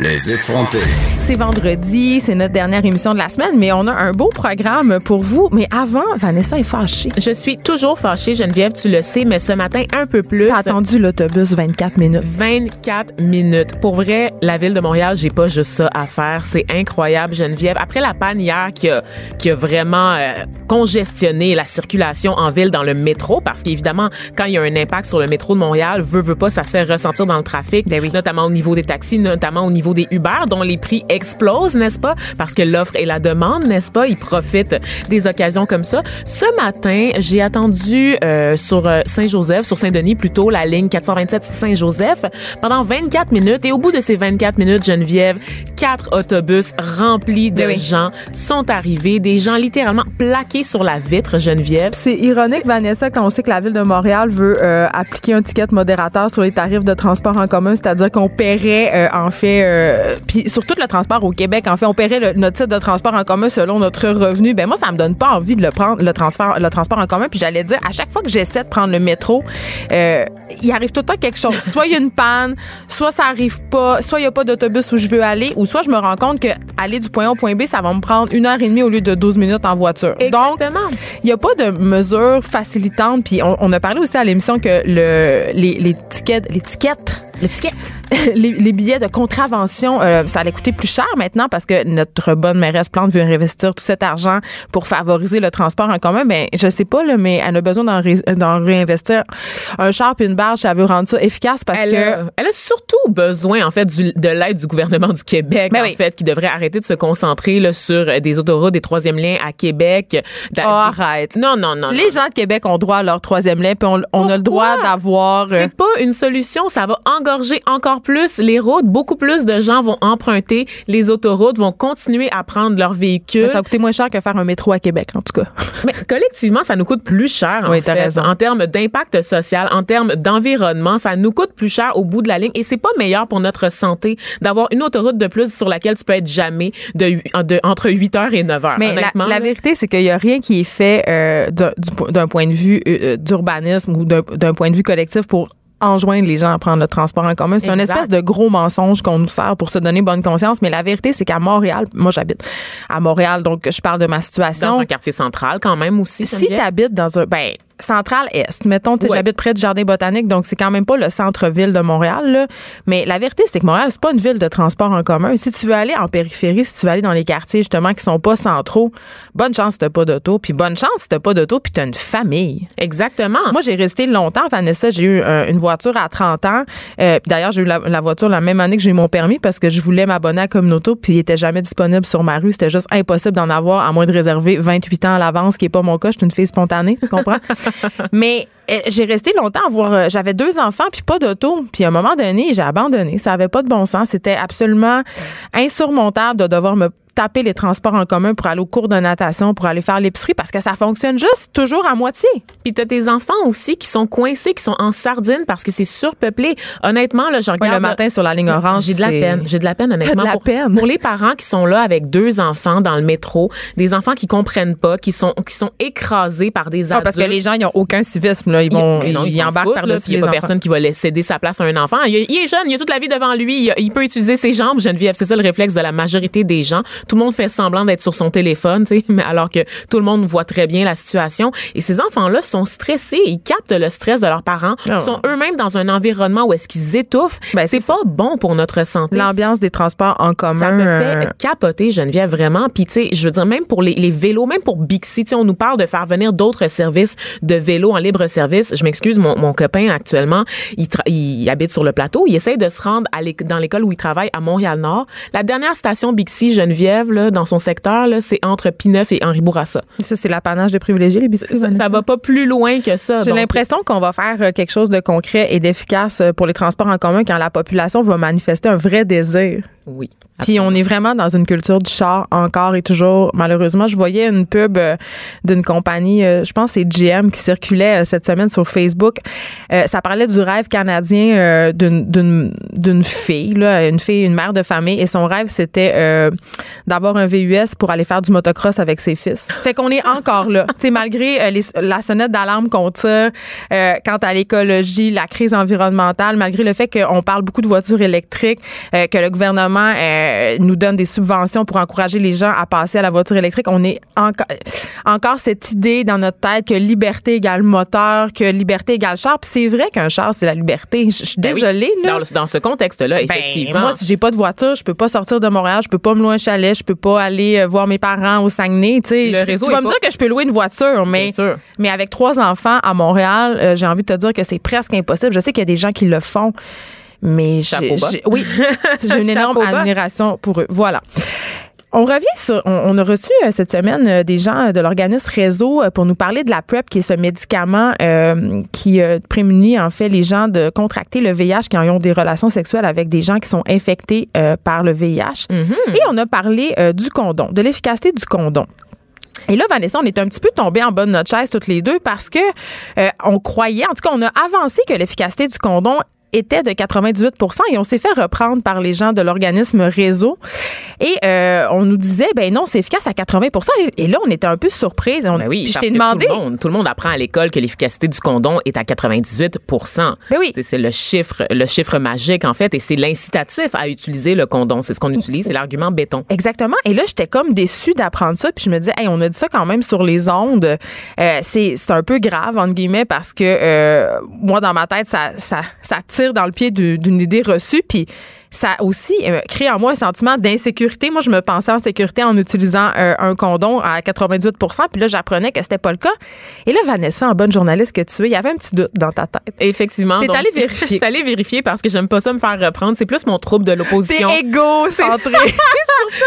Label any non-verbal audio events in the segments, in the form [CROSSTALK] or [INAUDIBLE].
Les effrontés. C'est vendredi, c'est notre dernière émission de la semaine, mais on a un beau programme pour vous. Mais avant, Vanessa est fâchée. Je suis toujours fâchée, Geneviève, tu le sais, mais ce matin, un peu plus. T'as attendu l'autobus 24 minutes. 24 minutes. Pour vrai, la ville de Montréal, j'ai pas juste ça à faire. C'est incroyable, Geneviève. Après la panne hier qui a, qui a vraiment euh, congestionné la circulation en ville dans le métro, parce qu'évidemment, quand il y a un impact sur le métro de Montréal, veut, veut pas, ça se fait ressentir dans le trafic, Ben oui. notamment au niveau des taxis, notamment au niveau des Uber, dont les prix explosent, n'est-ce pas? Parce que l'offre et la demande, n'est-ce pas? Ils profitent des occasions comme ça. Ce matin, j'ai attendu euh, sur euh, Saint-Joseph, sur Saint-Denis plutôt, la ligne 427 Saint-Joseph, pendant 24 minutes. Et au bout de ces 24 minutes, Geneviève, quatre autobus remplis de Ben oui. gens sont arrivés, des gens littéralement plaqués sur la vitre, Geneviève. C'est ironique, Vanessa, quand on sait que la ville de Montréal veut euh, appliquer un ticket modérateur sur les tarifs de transport en commun, c'est-à-dire qu'on paierait, euh, en fait, euh, puis sur tout le transport au Québec, en fait, on paierait le- notre titre de transport en commun selon notre revenu. Ben moi, ça me donne pas envie de le prendre, le transport, le transport en commun. Puis j'allais dire, à chaque fois que j'essaie de prendre le métro, euh, il arrive tout le temps quelque chose. [LAUGHS] Soit il y a une panne, soit ça arrive pas, soit il y a pas d'autobus où je veux aller, ou soit je me rends compte que aller du point A au point B, ça va me prendre une heure et demie au lieu de 12 minutes en voiture. Donc, Exactement. il n'y a pas de mesures facilitantes. Puis on, on a parlé aussi à l'émission que le, les, les tickets, les tickets, L'étiquette. [LAUGHS] les, les billets de contravention, euh, ça allait coûter plus cher maintenant parce que notre bonne mairesse Plante veut investir tout cet argent pour favoriser le transport en commun. Mais je sais pas, là, mais elle a besoin d'en, ré- d'en réinvestir un char puis une barge. Elle veut rendre ça efficace parce Elle, que a, elle a surtout besoin, en fait, du- de l'aide du gouvernement du Québec, Ben en oui. fait, qui devrait arrêter de se concentrer là, sur euh, des autoroutes, des troisième liens à Québec. Oh, arrête. Non, non, non. Les non. gens de Québec ont droit à leur troisième lien, puis on, on a le droit d'avoir. euh, C'est pas une solution, ça va engorger encore plus les routes. Beaucoup plus de gens vont emprunter les autoroutes, vont continuer à prendre leurs véhicules. ça a coûté moins cher que faire un métro à Québec, en tout cas. [LAUGHS] Mais collectivement, ça nous coûte plus cher, en Oui, fait. raison. En termes d'impact social, en termes d'environnement, ça nous coûte plus cher au bout de la ligne. Et c'est pas meilleur pour notre santé d'avoir une autoroute de plus sur laquelle tu peux être jamais de, entre 8 heures et 9 heures. Mais la, honnêtement, la vérité, c'est qu'il n'y a rien qui est fait euh, d'un du po- d'un point de vue euh, d'urbanisme ou d'un point de vue collectif pour enjoindre les gens à prendre le transport en commun. C'est une Exact. espèce de gros mensonge qu'on nous sert pour se donner bonne conscience. Mais la vérité, c'est qu'à Montréal, moi j'habite à Montréal, donc je parle de ma situation. dans un quartier central quand même aussi. si tu habites dans un ben central est, mettons, tu sais, Ouais. j'habite près du jardin botanique, donc c'est quand même pas le centre-ville de Montréal. Là. Mais la vérité, c'est que Montréal, c'est pas une ville de transport en commun. Si tu veux aller en périphérie, si tu veux aller dans les quartiers justement qui sont pas centraux, bonne chance si t'as pas d'auto, puis bonne chance si t'as pas d'auto, puis t'as une famille. Exactement. Moi, j'ai resté longtemps, Vanessa. J'ai eu euh, une voiture à 30 ans. Euh, D'ailleurs, j'ai eu la, la voiture la même année que j'ai eu mon permis parce que je voulais m'abonner à Communauto, puis il était jamais disponible sur ma rue. C'était juste impossible d'en avoir à moins de réserver 28 ans à l'avance, ce qui est pas mon cas. Je suis une fille spontanée, tu comprends? [LAUGHS] [LAUGHS] Mais euh, j'ai resté longtemps à voir. euh, J'avais deux enfants puis pas d'auto. Puis à un moment donné, j'ai abandonné. Ça avait pas de bon sens. C'était absolument insurmontable de devoir me taper les transports en commun pour aller au cours de natation, pour aller faire l'épicerie, parce que ça fonctionne juste toujours à moitié. Puis t'as tes enfants aussi qui sont coincés, qui sont en sardine parce que c'est surpeuplé. Honnêtement, là, je Ouais, regarde. le matin sur la ligne orange, J'ai de la peine. J'ai de la peine, honnêtement. de la pour, peine. pour les parents qui sont là avec deux enfants dans le métro, des enfants qui comprennent pas, qui sont, qui sont écrasés par des Ah, adultes. parce que les gens, ils n'ont aucun civisme. Là. Ils vont, non, ils, embarquent par-dessus Il n'y a pas enfants. personne qui va laisser céder sa place à un enfant. Il, il est jeune, il a toute la vie devant lui. Il, il peut utiliser ses jambes, Geneviève. C'est ça le réflexe de la majorité des gens. Tout le monde fait semblant d'être sur son téléphone, tu sais, [LAUGHS] mais alors que tout le monde voit très bien la situation. Et ces enfants-là sont stressés. Ils captent le stress de leurs parents. Ils sont eux-mêmes dans un environnement où est-ce qu'ils étouffent. Ben, c'est pas bon pour notre santé. L'ambiance des transports en commun. Ça me fait euh, capoter, Geneviève, vraiment. Puis, tu sais, je veux dire, même pour les, les vélos, même pour Bixi, tu sais, on nous parle de faire venir d'autres services de vélos en libre service. Je m'excuse, mon, mon copain, actuellement, il, habite sur le plateau. Il essaye de se rendre à dans l'école où il travaille à Montréal-Nord. La dernière station Bixi, Geneviève, là, dans son secteur, c'est entre Pineuf et Henri Bourassa. Ça, c'est l'apanage des privilégiés, les. Ça, ça va pas plus loin que ça. J'ai l'impression qu'on va faire euh, quelque chose de concret et d'efficace euh, pour les transports en commun quand la population va manifester un vrai désir Oui. Puis on est vraiment dans une culture du char encore et toujours. Malheureusement, je voyais une pub euh, d'une compagnie, euh, je pense que c'est GM, qui circulait euh, cette semaine sur Facebook. ça parlait du rêve canadien d'une fille, là, une fille, une mère de famille, et son rêve c'était d'avoir un VUS pour aller faire du motocross avec ses fils. Fait qu'on est encore là. tu sais, malgré la sonnette d'alarme qu'on tire quant à l'écologie, la crise environnementale, malgré le fait qu'on parle beaucoup de voitures électriques, que le gouvernement euh, nous donne des subventions pour encourager les gens à passer à la voiture électrique. On est encore, encore cette idée dans notre tête que liberté égale moteur, que liberté égale char. Puis c'est vrai qu'un char, c'est la liberté. Je suis ben désolée. Là. Dans, ce contexte-là, ben, effectivement. moi, si j'ai pas de voiture, je peux pas sortir de Montréal, je peux pas me louer un chalet, je peux pas aller euh, voir mes parents au Saguenay. Le réseau tu vas me dire que je peux louer une voiture, mais, mais avec trois enfants à Montréal, euh, j'ai envie de te dire que c'est presque impossible. Je sais qu'il y a des gens qui le font. Mais oui, [LAUGHS] j'ai une énorme admiration pour eux. Voilà. On revient sur. On, a reçu euh, cette semaine euh, des gens de l'organisme Réseau euh, pour nous parler de la PrEP, qui est ce médicament qui prémunit en fait les gens de contracter le VIH qui ont des relations sexuelles avec des gens qui sont infectés par le VIH. Mm-hmm. Et on a parlé du condom, de l'efficacité du condom. Et là, Vanessa, on est un petit peu tombé en bas de notre chaise toutes les deux parce que on croyait, en tout cas, on a avancé que l'efficacité du condom était de 98% et on s'est fait reprendre par les gens de l'organisme Réseau. Et euh, on nous disait, ben non, c'est efficace à 80% Et là, on était un peu surprise. On, ben oui, je t'ai demandé. Tout le, monde, tout le, monde, apprend à l'école que l'efficacité du condom est à 98% ben oui. C'est le chiffre, le chiffre magique, en fait, et c'est l'incitatif à utiliser le condom. C'est ce qu'on utilise, c'est l'argument béton. Exactement. Et là, j'étais comme déçue d'apprendre ça. Puis je me disais, hey, on a dit ça quand même sur les ondes. Euh, c'est un peu grave, entre guillemets, parce que euh, moi, dans ma tête, ça, ça, ça tire dans le pied d'une idée reçue. Puis ça aussi euh, crée en moi un sentiment d'insécurité. Moi, je me pensais en sécurité en utilisant euh, un condom à 98 puis là, j'apprenais que c'était pas le cas. Et là, Vanessa, en bonne journaliste que tu es, il y avait un petit doute dans ta tête. Effectivement. T'es allée vérifier. [LAUGHS] Je suis allée vérifier parce que j'aime pas ça me faire reprendre. C'est plus mon trouble de l'opposition. C'est égocentré. c'est [LAUGHS] pour ça,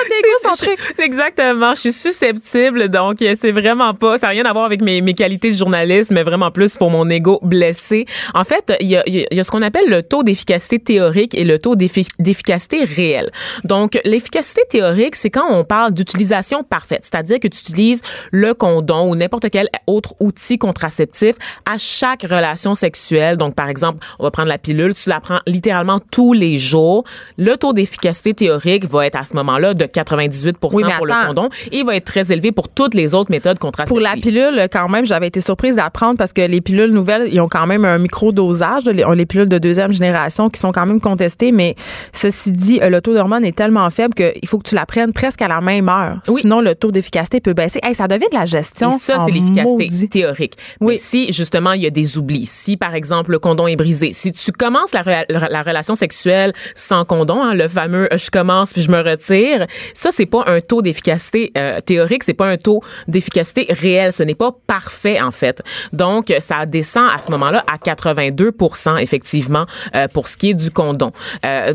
égocentré. [LAUGHS] Exactement. Je suis susceptible, donc euh, c'est vraiment pas, ça n'a rien à voir avec mes, mes qualités de journaliste, mais vraiment plus pour mon ego blessé. En fait, il y a, y a ce qu'on appelle le taux d'efficacité théorique et le taux d'efficacité d'efficacité réelle. Donc, l'efficacité théorique, c'est quand on parle d'utilisation parfaite, c'est-à-dire que tu utilises le condom ou n'importe quel autre outil contraceptif à chaque relation sexuelle. Donc, par exemple, on va prendre la pilule, tu la prends littéralement tous les jours. Le taux d'efficacité théorique va être à ce moment-là de 98 pour le condom et il va être très élevé pour toutes les autres méthodes contraceptives. Pour la pilule, quand même, j'avais été surprise d'apprendre parce que les pilules nouvelles, ils ont quand même un micro-dosage, les, les pilules de deuxième génération qui sont quand même contestées, mais Ceci dit, euh, le taux d'hormone est tellement faible qu'il faut que tu la prennes presque à la même heure. Sinon, le taux d'efficacité peut baisser. Hey, ça devient de la gestion. Et ça, c'est l'efficacité théorique. Oui. Mais si, justement, il y a des oublis, si, par exemple, le condom est brisé, si tu commences la, la relation sexuelle sans condom, hein, le fameux euh, je commence puis je me retire, ça, c'est pas un taux d'efficacité euh, théorique, c'est pas un taux d'efficacité réel. Ce n'est pas parfait, en fait. Donc, ça descend à ce moment-là à 82% effectivement, pour ce qui est du condom.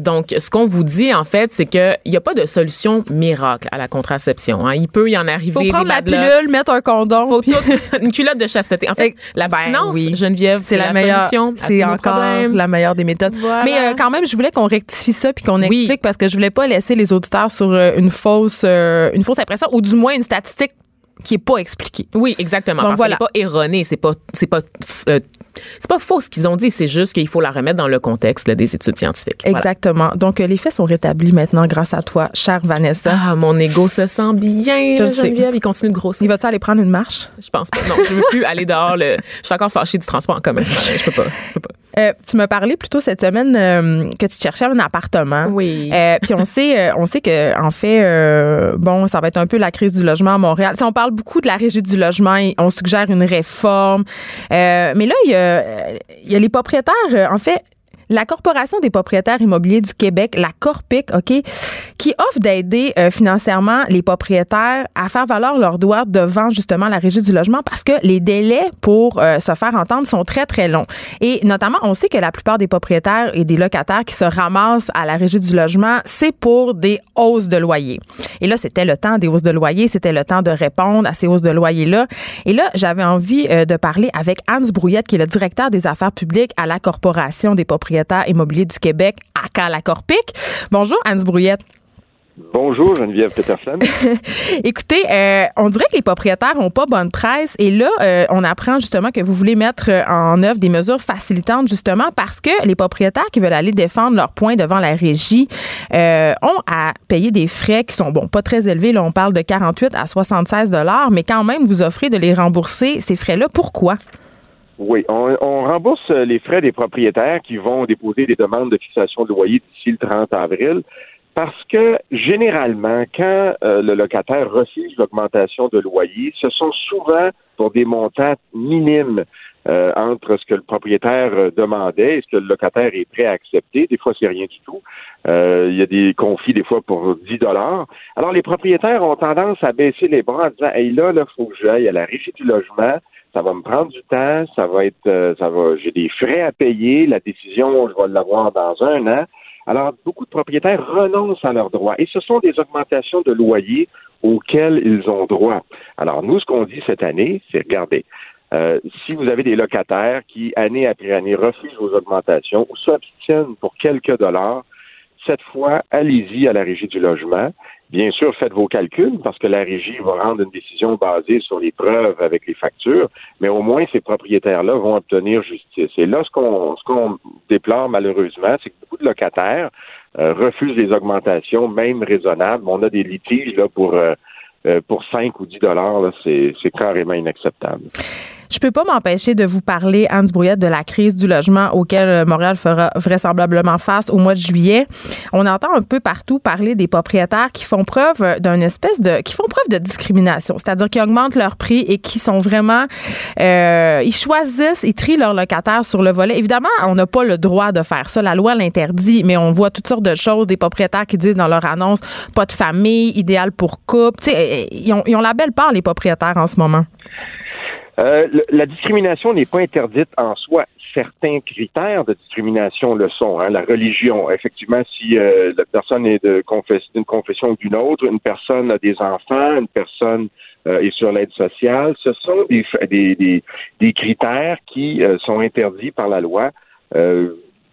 donc, ce qu'on vous dit, en fait, c'est qu'il n'y a pas de solution miracle à la contraception. Hein. Il peut y en arriver. Faut prendre la pilule, mettre un condom. Faut [LAUGHS] une culotte de chasteté. En fait, la ben, Geneviève, c'est la, meilleure solution. C'est encore la meilleure des méthodes. Mais euh, quand même, je voulais qu'on rectifie ça puis qu'on explique parce que je voulais pas laisser les auditeurs sur euh, une fausse, euh, une fausse impression ou du moins une statistique qui est pas expliquée. Oui, exactement. Donc, parce voilà. pas erroné, c'est pas c'est pas c'est pas faux ce qu'ils ont dit, c'est juste qu'il faut la remettre dans le contexte des études scientifiques. Exactement. Donc, euh, les faits sont rétablis maintenant grâce à toi, chère Vanessa. Ah, mon ego se sent bien. Je Geneviève, il continue de grossir. Il va-tu aller prendre une marche? Je pense pas. Non, je veux plus aller dehors. Le... Je suis encore fâchée du transport en commun. Je peux pas. Je peux pas. Euh, tu m'as parlé plutôt cette semaine euh, que tu cherchais un appartement. Oui. Euh, puis on sait, on sait que en fait, bon, ça va être un peu la crise du logement à Montréal. Si on parle beaucoup de la régie du logement, on suggère une réforme. mais là, il y a, il y a les propriétaires. en fait, la Corporation des propriétaires immobiliers du Québec, la Corpic, OK, qui offre d'aider euh, financièrement les propriétaires à faire valoir leurs droits devant justement la régie du logement parce que les délais pour euh, se faire entendre sont très, très longs. Et notamment, on sait que la plupart des propriétaires et des locataires qui se ramassent à la régie du logement, c'est pour des hausses de loyer. Et là, c'était le temps des hausses de loyer, c'était le temps de répondre à ces hausses de loyer-là. Et là, j'avais envie euh, de parler avec Hans Brouillette, qui est le directeur des affaires publiques à la Corporation des propriétaires immobiliers du Québec, à la Corpic. Bonjour, Anne Brouillette. Bonjour Geneviève Peterson. [LAUGHS] Écoutez, euh, on dirait que les propriétaires ont pas bonne presse et là, euh, on apprend justement que vous voulez mettre euh, en œuvre des mesures facilitantes justement parce que les propriétaires qui veulent aller défendre leurs points devant la régie ont à payer des frais qui sont bon pas très élevés. Là, on parle de 48 à 76 dollars, mais quand même vous offrez de les rembourser ces frais-là. Pourquoi? Oui, on, rembourse les frais des propriétaires qui vont déposer des demandes de fixation de loyer d'ici le 30 avril. Parce que généralement, quand euh, le locataire refuse l'augmentation de loyer, ce sont souvent pour des montants minimes euh, entre ce que le propriétaire euh, demandait et ce que le locataire est prêt à accepter. Des fois, c'est rien du tout. il y a des conflits des fois pour 10 dollars. Alors, les propriétaires ont tendance à baisser les bras en disant Hey là, il faut que j'aille à la régie du logement. Ça va me prendre du temps, ça va être ça va j'ai des frais à payer, la décision, je vais l'avoir dans un an. Alors, beaucoup de propriétaires renoncent à leurs droits et ce sont des augmentations de loyer auxquelles ils ont droit. Alors, nous, ce qu'on dit cette année, c'est regardez, euh, si vous avez des locataires qui, année après année, refusent vos augmentations ou s'abstiennent pour quelques dollars, cette fois, allez-y à la régie du logement. Bien sûr, faites vos calculs parce que la régie va rendre une décision basée sur les preuves avec les factures, mais au moins ces propriétaires-là vont obtenir justice. Et là, ce qu'on ce déplore malheureusement, c'est que beaucoup de locataires euh, refusent les augmentations, même raisonnables. On a des litiges là pour euh, euh, pour 5 ou 10 dollars, c'est carrément inacceptable. Je peux pas m'empêcher de vous parler, Anne Brouillette, de la crise du logement auquel euh, Montréal fera vraisemblablement face au mois de juillet. On entend un peu partout parler des propriétaires qui font preuve d'un espèce de, qui font preuve de discrimination, c'est-à-dire qui augmentent leur prix et qui sont vraiment, euh, ils choisissent, ils trient leurs locataires sur le volet. Évidemment, on n'a pas le droit de faire ça. La loi l'interdit, mais on voit toutes sortes de choses. Des propriétaires qui disent dans leur annonce, pas de famille, idéal pour couple. Tu sais, ils ils ont la belle part, les propriétaires, en ce moment. Euh, la discrimination n'est pas interdite en soi. Certains critères de discrimination le sont. Hein. La religion, effectivement, si euh, la personne est de d'une confession ou d'une autre, une personne a des enfants, une personne euh, est sur l'aide sociale, ce sont des, critères qui sont interdits par la loi.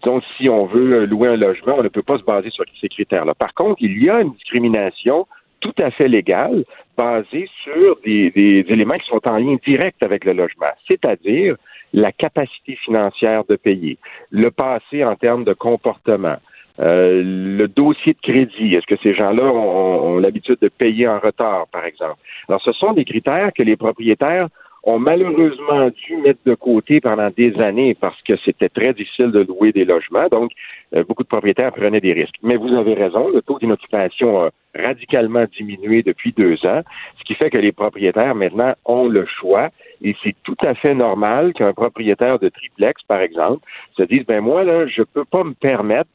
donc, si on veut louer un logement, on ne peut pas se baser sur ces critères-là. Par contre, il y a une discrimination tout à fait légal, basé sur des, éléments qui sont en lien direct avec le logement, c'est-à-dire la capacité financière de payer, le passé en termes de comportement, euh, le dossier de crédit. Est-ce que ces gens-là ont, ont l'habitude de payer en retard, par exemple? Alors, ce sont des critères que les propriétaires ont malheureusement dû mettre de côté pendant des années parce que c'était très difficile de louer des logements. Donc, euh, beaucoup de propriétaires prenaient des risques. Mais vous avez raison, le taux d'inoccupation a radicalement diminué depuis deux ans, ce qui fait que les propriétaires maintenant ont le choix. Et c'est tout à fait normal qu'un propriétaire de triplex, par exemple, se dise, ben moi, là, je peux pas me permettre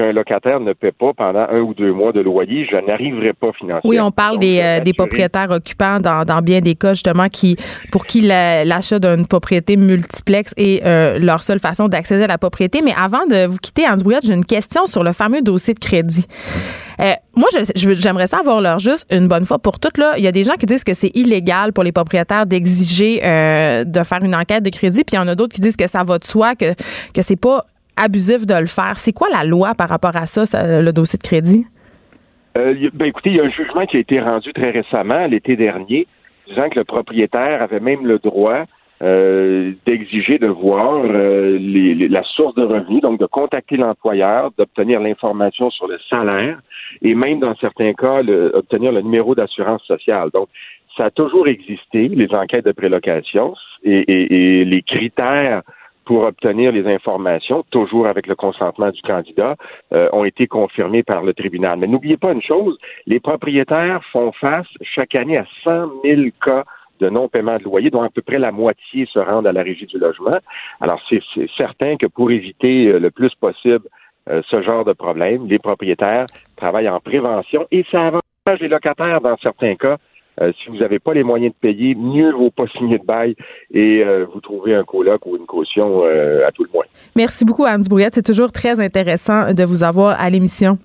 qu'un locataire ne paie pas pendant un ou deux mois de loyer, je n'arriverai pas financièrement. Oui, on parle des, euh, des, propriétaires occupants dans, dans, bien des cas, justement, qui pour qui l'achat d'une propriété multiplexe est euh, leur seule façon d'accéder à la propriété. Mais avant de vous quitter, Brouillette, j'ai une question sur le fameux dossier de crédit. Euh, moi, j'aimerais savoir leur juste une bonne fois pour toutes. Là, il y a des gens qui disent que c'est illégal pour les propriétaires d'exiger de faire une enquête de crédit, puis il y en a d'autres qui disent que ça va de soi, que, que c'est pas abusif de le faire. C'est quoi la loi par rapport à ça, le dossier de crédit? Euh, ben écoutez, il y a un jugement qui a été rendu très récemment, l'été dernier, disant que le propriétaire avait même le droit euh, d'exiger de voir euh, la source de revenus, donc de contacter l'employeur, d'obtenir l'information sur le salaire et même dans certains cas obtenir le numéro d'assurance sociale. Donc, ça a toujours existé, les enquêtes de prélocation et les critères pour obtenir les informations, toujours avec le consentement du candidat, euh, ont été confirmés par le tribunal. Mais n'oubliez pas une chose, les propriétaires font face chaque année à 100 000 cas de non-paiement de loyer, dont à peu près la moitié se rendent à la régie du logement. Alors, c'est certain que pour éviter euh, le plus possible euh, ce genre de problème, les propriétaires travaillent en prévention et ça avantage les locataires dans certains cas euh, si vous n'avez pas les moyens de payer, mieux vaut pas signer de bail et euh, vous trouvez un coloc ou une caution euh, à tout le moins. Merci beaucoup, Anne Brouillette. C'est toujours très intéressant de vous avoir à l'émission.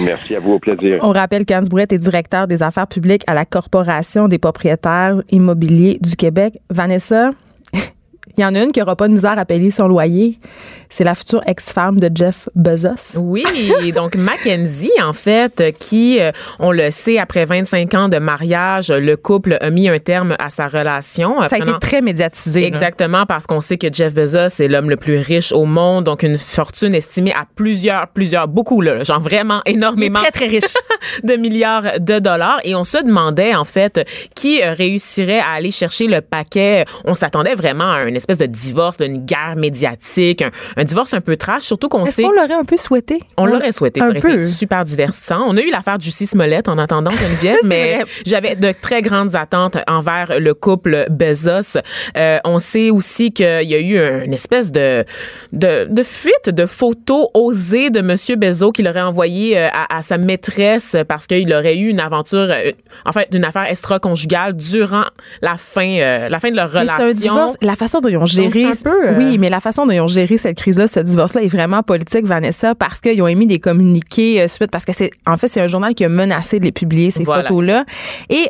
Merci à vous, au plaisir. On rappelle qu'Anne Brouillette est directeur des affaires publiques à la Corporation des propriétaires immobiliers du Québec. Vanessa, Il y en a une qui n'aura pas de misère à payer son loyer. C'est la future ex-femme de Jeff Bezos. Oui, donc Mackenzie, en fait, qui, euh, on le sait, après 25 ans de mariage, le couple a mis un terme à sa relation. Ça a été très médiatisé. Exactement, parce qu'on sait que Jeff Bezos est l'homme le plus riche au monde, donc une fortune estimée à plusieurs, plusieurs, beaucoup, là, genre vraiment énormément. très, très riche. [LAUGHS] de milliards de dollars. Et on se demandait, en fait, qui euh, réussirait à aller chercher le paquet. On s'attendait vraiment à une espèce de divorce, d'une guerre médiatique, un, divorce un peu trash, surtout qu'on sait. Qu'on l'aurait un peu souhaité? On, l'aurait souhaité. Ça aurait été super divertissant. On a eu l'affaire du Smollett en attendant Geneviève, [LAUGHS] mais j'avais de très grandes attentes envers le couple Bezos. Euh, on sait aussi qu'il y a eu une espèce de, de, de fuite de photos osées de Monsieur Bezos qu'il aurait envoyé euh, à, à, sa maîtresse parce qu'il aurait eu une aventure, euh, en fait, une affaire extra-conjugale durant la fin, euh, la fin de leur relation. C'est un divorce. La façon dont ils ont géré, peu, oui, mais la façon dont ils ont géré cette crise-là, ce divorce-là est vraiment politique, Vanessa, parce qu'ils ont émis des communiqués suite, parce que c'est, en fait, c'est un journal qui a menacé de les publier ces photos-là. Et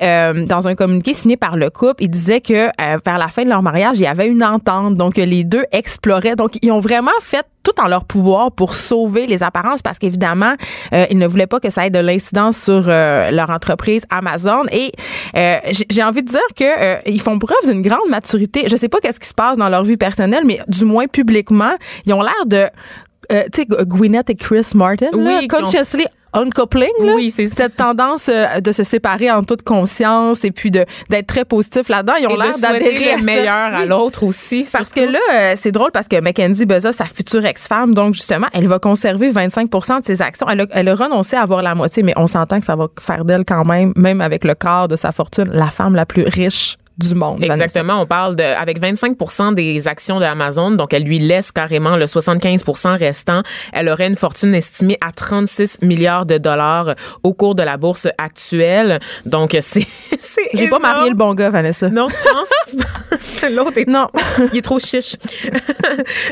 dans un communiqué signé par le couple, il disait que vers la fin de leur mariage, il y avait une entente, donc les deux exploraient. Donc ils ont vraiment fait tout en leur pouvoir pour sauver les apparences parce qu'évidemment, euh, ils ne voulaient pas que ça ait de l'incidence sur euh, leur entreprise Amazon. Et euh, j'ai envie de dire que euh, ils font preuve d'une grande maturité. Je sais pas qu'est-ce qui se passe dans leur vie personnelle, mais du moins publiquement, ils ont l'air de euh, tu sais, Gwyneth et Chris Martin, oui, là, consciously uncoupling, là, oui, c'est cette tendance euh, de se séparer en toute conscience et puis de d'être très positif là-dedans. Ils ont l'air d'adhérer le meilleur à l'autre aussi. Parce que là, euh, c'est drôle parce que Mackenzie Bezos, sa future ex-femme, donc justement, elle va conserver 25% de ses actions. Elle a, elle a renoncé à avoir la moitié, mais on s'entend que ça va faire d'elle quand même, même avec le quart de sa fortune, la femme la plus riche du monde. Exactement. On parle de, avec 25% des actions de Amazon, donc elle lui laisse carrément le 75% restant. Elle aurait une fortune estimée à 36 milliards de dollars au cours de la bourse actuelle. Donc, [LAUGHS] c'est, J'ai pas marié le bon gars, Vanessa. Non, tu penses? [LAUGHS] L'autre est, non. [LAUGHS] il est trop chiche.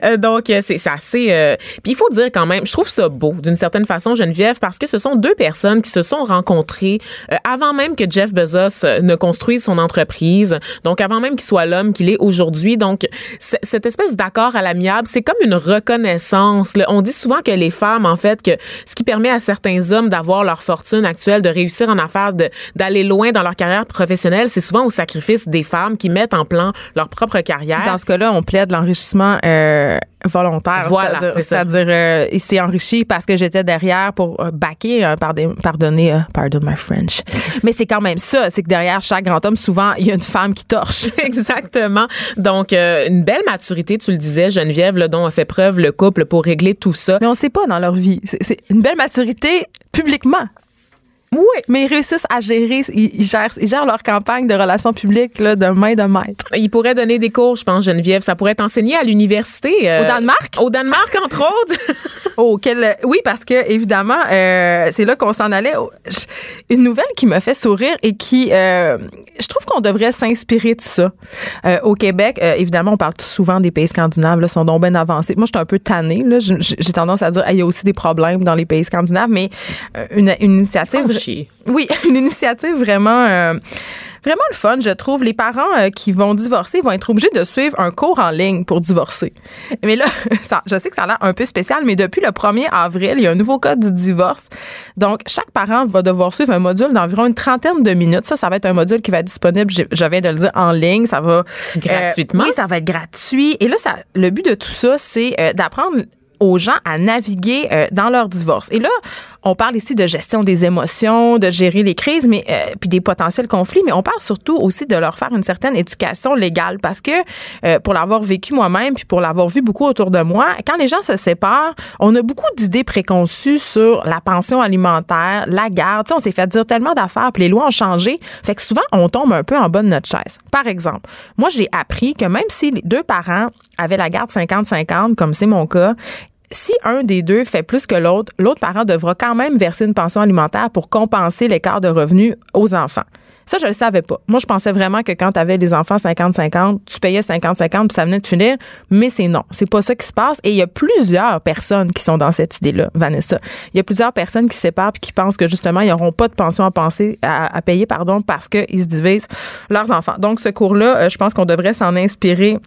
Euh, donc, c'est, c'est assez, euh, puis il faut dire quand même, je trouve ça beau, d'une certaine façon, Geneviève, parce que ce sont deux personnes qui se sont rencontrées euh, avant même que Jeff Bezos ne construise son entreprise donc, avant même qu'il soit l'homme qu'il est aujourd'hui. Donc, cette espèce d'accord à l'amiable, c'est comme une reconnaissance. On dit souvent que les femmes, en fait, que ce qui permet à certains hommes d'avoir leur fortune actuelle, de réussir en affaires, d'aller loin dans leur carrière professionnelle, c'est souvent au sacrifice des femmes qui mettent en plan leur propre carrière. Dans ce cas-là, on plaide l'enrichissement euh, volontaire. Voilà, c'est-à-dire euh, il s'est enrichi parce que j'étais derrière pour euh, backer, euh, pardonner, pardon my French. [LAUGHS] Mais c'est quand même ça, c'est que derrière chaque grand homme, souvent, il y a une femme qui torche. [LAUGHS] Exactement. Donc, une belle maturité, tu le disais, Geneviève, là, dont a fait preuve le couple pour régler tout ça. Mais on sait pas dans leur vie. C'est une belle maturité publiquement. Oui, mais ils réussissent à gérer, ils, gèrent, ils gèrent leur campagne de relations publiques là, de main de maître. Ils pourraient donner des cours, je pense, Geneviève. Ça pourrait être enseigné à l'université. Euh, au Danemark? Au Danemark, entre autres. [LAUGHS] oh, quel, oui, parce que, évidemment, euh, c'est là qu'on s'en allait. Une nouvelle qui me fait sourire et qui, euh, je trouve qu'on devrait s'inspirer de ça. Euh, au Québec, euh, évidemment, on parle souvent des pays scandinaves, là, sont donc bien avancés. Moi, je suis un peu tannée. J'ai tendance à dire, il y a aussi des problèmes dans les pays scandinaves, mais une, une initiative... Oui, [LAUGHS] une initiative vraiment euh, vraiment le fun, je trouve. Les parents euh, qui vont divorcer vont être obligés de suivre un cours en ligne pour divorcer. Mais là, [LAUGHS] ça, je sais que ça a l'air un peu spécial, mais depuis le 1er avril, il y a un nouveau code du divorce. Donc, chaque parent va devoir suivre un module d'environ une trentaine de minutes. Ça, ça va être un module qui va être disponible, je, viens de le dire, en ligne. Ça va... Euh, Gratuitement? oui, ça va être gratuit. Et là, ça, le but de tout ça, c'est d'apprendre aux gens à naviguer dans leur divorce. Et là, on parle ici de gestion des émotions, de gérer les crises, mais euh, puis des potentiels conflits, mais on parle surtout aussi de leur faire une certaine éducation légale parce que euh, pour l'avoir vécu moi-même puis pour l'avoir vu beaucoup autour de moi, quand les gens se séparent, on a beaucoup d'idées préconçues sur la pension alimentaire, la garde. on s'est fait dire tellement d'affaires, puis les lois ont changé, fait que souvent on tombe un peu en bas de notre chaise. Par exemple, moi j'ai appris que même si les deux parents avaient la garde 50-50, comme c'est mon cas, si un des deux fait plus que l'autre, l'autre parent devra quand même verser une pension alimentaire pour compenser l'écart de revenus aux enfants. Ça, je le savais pas. Moi, je pensais vraiment que quand tu avais les enfants 50-50, tu payais 50-50 puis ça venait de finir. Mais c'est non. C'est pas ça qui se passe. Et il y a plusieurs personnes qui sont dans cette idée-là, Vanessa. Il y a plusieurs personnes qui se séparent puis qui pensent que justement, ils n'auront pas de pension à, penser, à, payer pardon, parce qu'ils se divisent leurs enfants. Donc, ce cours-là, euh, je pense qu'on devrait s'en inspirer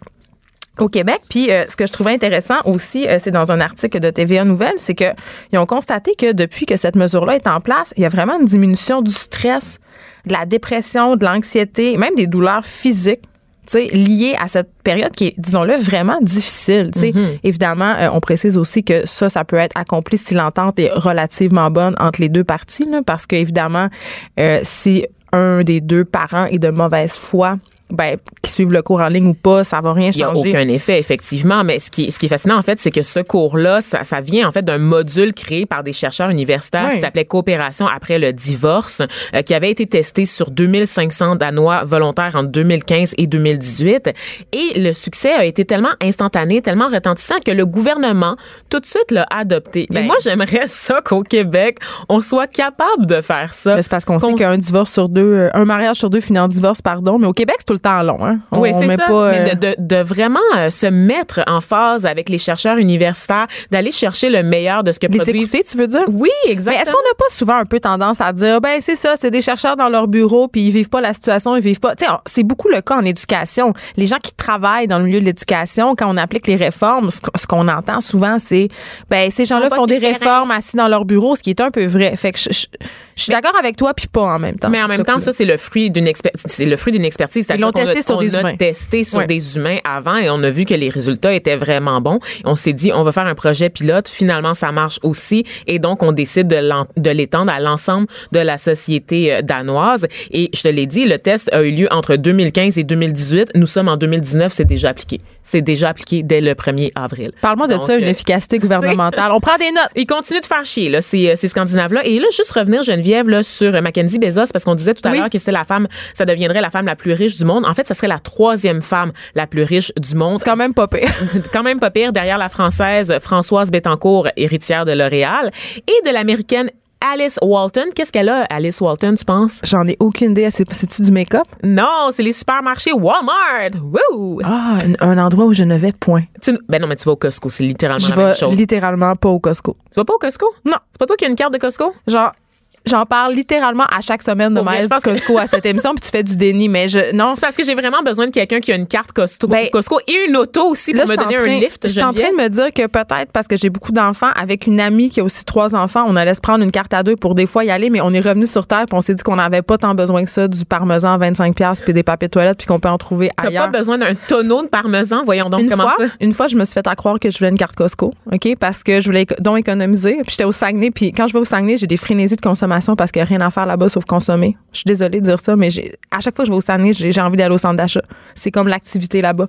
au Québec. Puis euh, ce que je trouvais intéressant aussi, euh, c'est dans un article de TVA Nouvelle, c'est que ils ont constaté que depuis que cette mesure-là est en place, il y a vraiment une diminution du stress, de la dépression, de l'anxiété, même des douleurs physiques. tu sais, liées à cette période qui est, disons-le, vraiment difficile. tu sais. Évidemment, euh, on précise aussi que ça, ça peut être accompli si l'entente est relativement bonne entre les deux parties, là, parce qu'évidemment, euh, si un des deux parents est de mauvaise foi, ben, qui suivent le cours en ligne ou pas, ça va rien Il n'y a changer. aucun effet, effectivement. Mais ce qui, ce qui est fascinant, en fait, c'est que ce cours-là, ça, ça vient, en fait, d'un module créé par des chercheurs universitaires Oui. qui s'appelait Coopération après le divorce, euh, qui avait été testé sur 2500 Danois volontaires en 2015 et 2018. Et le succès a été tellement instantané, tellement retentissant que le gouvernement, tout de suite, l'a adopté. Et Ben. moi, j'aimerais [LAUGHS] ça qu'au Québec, on soit capable de faire ça. Mais C'est parce qu'on sait qu'un divorce sur deux, euh, un mariage sur deux finit en divorce, pardon. Mais au Québec, c'est le temps long. Hein? On, Oui, c'est ça. pas. Mais euh, de, de, de vraiment euh, se mettre en phase avec les chercheurs universitaires, d'aller chercher le meilleur de ce que les produisent. écouter, tu veux dire? Oui, Mais exactement. est-ce qu'on n'a pas souvent un peu tendance à dire, ben c'est ça, c'est des chercheurs dans leur bureau, puis ils vivent pas la situation, ils vivent pas. Tu sais, c'est beaucoup le cas en éducation. Les gens qui travaillent dans le milieu de l'éducation, quand on applique les réformes, ce qu- ce qu'on entend souvent, c'est, ben ces gens-là font des réformes assis dans leur bureau, ce qui est un peu vrai. Fait que je, je- je suis d'accord avec toi, puis pas en même temps. Mais en même temps, ça, c'est le fruit d'une exper- c'est le fruit d'une expertise. Ils l'ont testé sur on des a humains. testé sur des humains avant et on a vu que les résultats étaient vraiment bons. On s'est dit, on va faire un projet pilote. Finalement, ça marche aussi. Et donc, on décide de l'étendre à l'ensemble de la société euh, danoise. Et je te l'ai dit, le test a eu lieu entre 2015 et 2018. Nous sommes en 2019, c'est déjà appliqué. C'est déjà appliqué dès le 1er avril. Parle-moi de ça, une euh, efficacité [LAUGHS] gouvernementale. On prend des notes. ils continuent de faire chier, là, ces, euh, ces Scandinaves-là. Et là, juste revenir, Geneviève, là, sur Mackenzie Bezos, parce qu'on disait tout à Oui. l'heure que c'était la femme, ça deviendrait la femme la plus riche du monde. En fait, ça serait la troisième femme la plus riche du monde. C'est quand même pas pire. [LAUGHS] C'est quand même pas pire derrière la française Françoise Bettencourt, héritière de L'Oréal, et de l'américaine Alice Walton. Qu'est-ce qu'elle a, Alice Walton, tu penses? J'en ai aucune idée. C'est- C'est-tu du make-up? Non, c'est les supermarchés Walmart. Woo! Ah, un, un endroit où je ne vais point. Tu- ben non, mais tu vas au Costco, c'est littéralement Je la même vais chose. littéralement pas au Costco. Tu vas pas au Costco? Non. C'est pas toi qui as une carte de Costco? Genre, j'en parle littéralement à chaque semaine de Pour vrai, ma je pense du Costco à cette émission, puis tu fais du déni, mais je non. C'est parce que j'ai vraiment besoin de quelqu'un qui a une carte Costco, Ben, Costco et une auto aussi pour Là, me donner train- un lift. Je suis en train de me dire que peut-être parce que j'ai beaucoup d'enfants, avec une amie qui a aussi trois enfants, on allait se prendre une carte à deux pour des fois y aller, mais on est revenu sur terre puis on s'est dit qu'on n'avait pas tant besoin que ça du parmesan à 25 pièces puis des papiers de toilette puis qu'on peut en trouver T'as ailleurs. pas besoin d'un tonneau de parmesan, voyons donc une comment fois, ça. une fois, je me suis fait à croire que je voulais une carte Costco, OK? Parce que je voulais donc économiser. Puis j'étais au Saguenay. Puis quand je vais au Saguenay, j'ai des frénésies de consommation parce qu'il n'y a rien à faire là-bas sauf consommer. Je suis désolée de dire ça, mais à chaque fois que je vais au Saguenay, j'ai, envie d'aller au centre d'achat. C'est comme l'activité là-bas.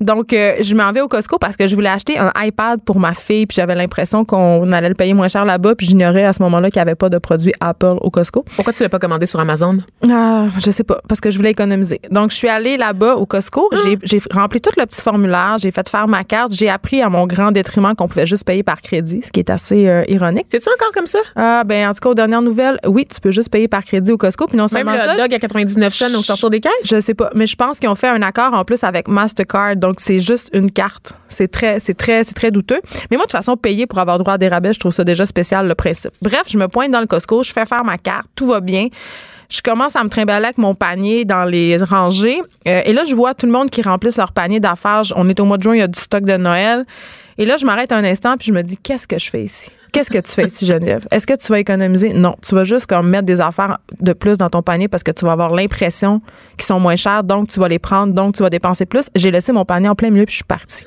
Donc, euh, je m'en vais au Costco parce que je voulais acheter un iPad pour ma fille. Puis j'avais l'impression qu'on allait le payer moins cher là-bas. Puis j'ignorais à ce moment-là qu'il n'y avait pas de produits Apple au Costco. Pourquoi tu l'as pas commandé sur Amazon? Ah, je sais pas, parce que je voulais économiser. Donc, je suis allée là-bas au Costco. Ah. J'ai, j'ai rempli tout le petit formulaire. J'ai fait faire ma carte. J'ai appris à mon grand détriment qu'on pouvait juste payer par crédit, ce qui est assez euh, ironique. C'est-tu encore comme ça? Ah, ben, en tout cas, aux dernières nouvelles, oui, tu peux juste payer par crédit au Costco. Puis non Même seulement le ça, hot dog à 99 cents au sortir des caisses? je sais pas, mais je pense qu'ils ont fait un accord en plus avec Mastercard, donc c'est juste une carte. C'est très, c'est très, c'est très douteux. Mais moi, de toute façon, payer pour avoir droit à des rabais, je trouve ça déjà spécial le principe. Bref, je me pointe dans le Costco, je fais faire ma carte, tout va bien. Je commence à me trimballer avec mon panier dans les rangées. Euh, et là, je vois tout le monde qui remplissent leur panier d'affaires. On est au mois de juin, il y a du stock de Noël. Et là, je m'arrête un instant puis je me dis, qu'est-ce que je fais ici? Qu'est-ce que tu fais ici, Geneviève? Est-ce que tu vas économiser? Non. Tu vas juste comme mettre des affaires de plus dans ton panier parce que tu vas avoir l'impression qu'ils sont moins chers, donc tu vas les prendre, donc tu vas dépenser plus. J'ai laissé mon panier en plein milieu puis je suis partie.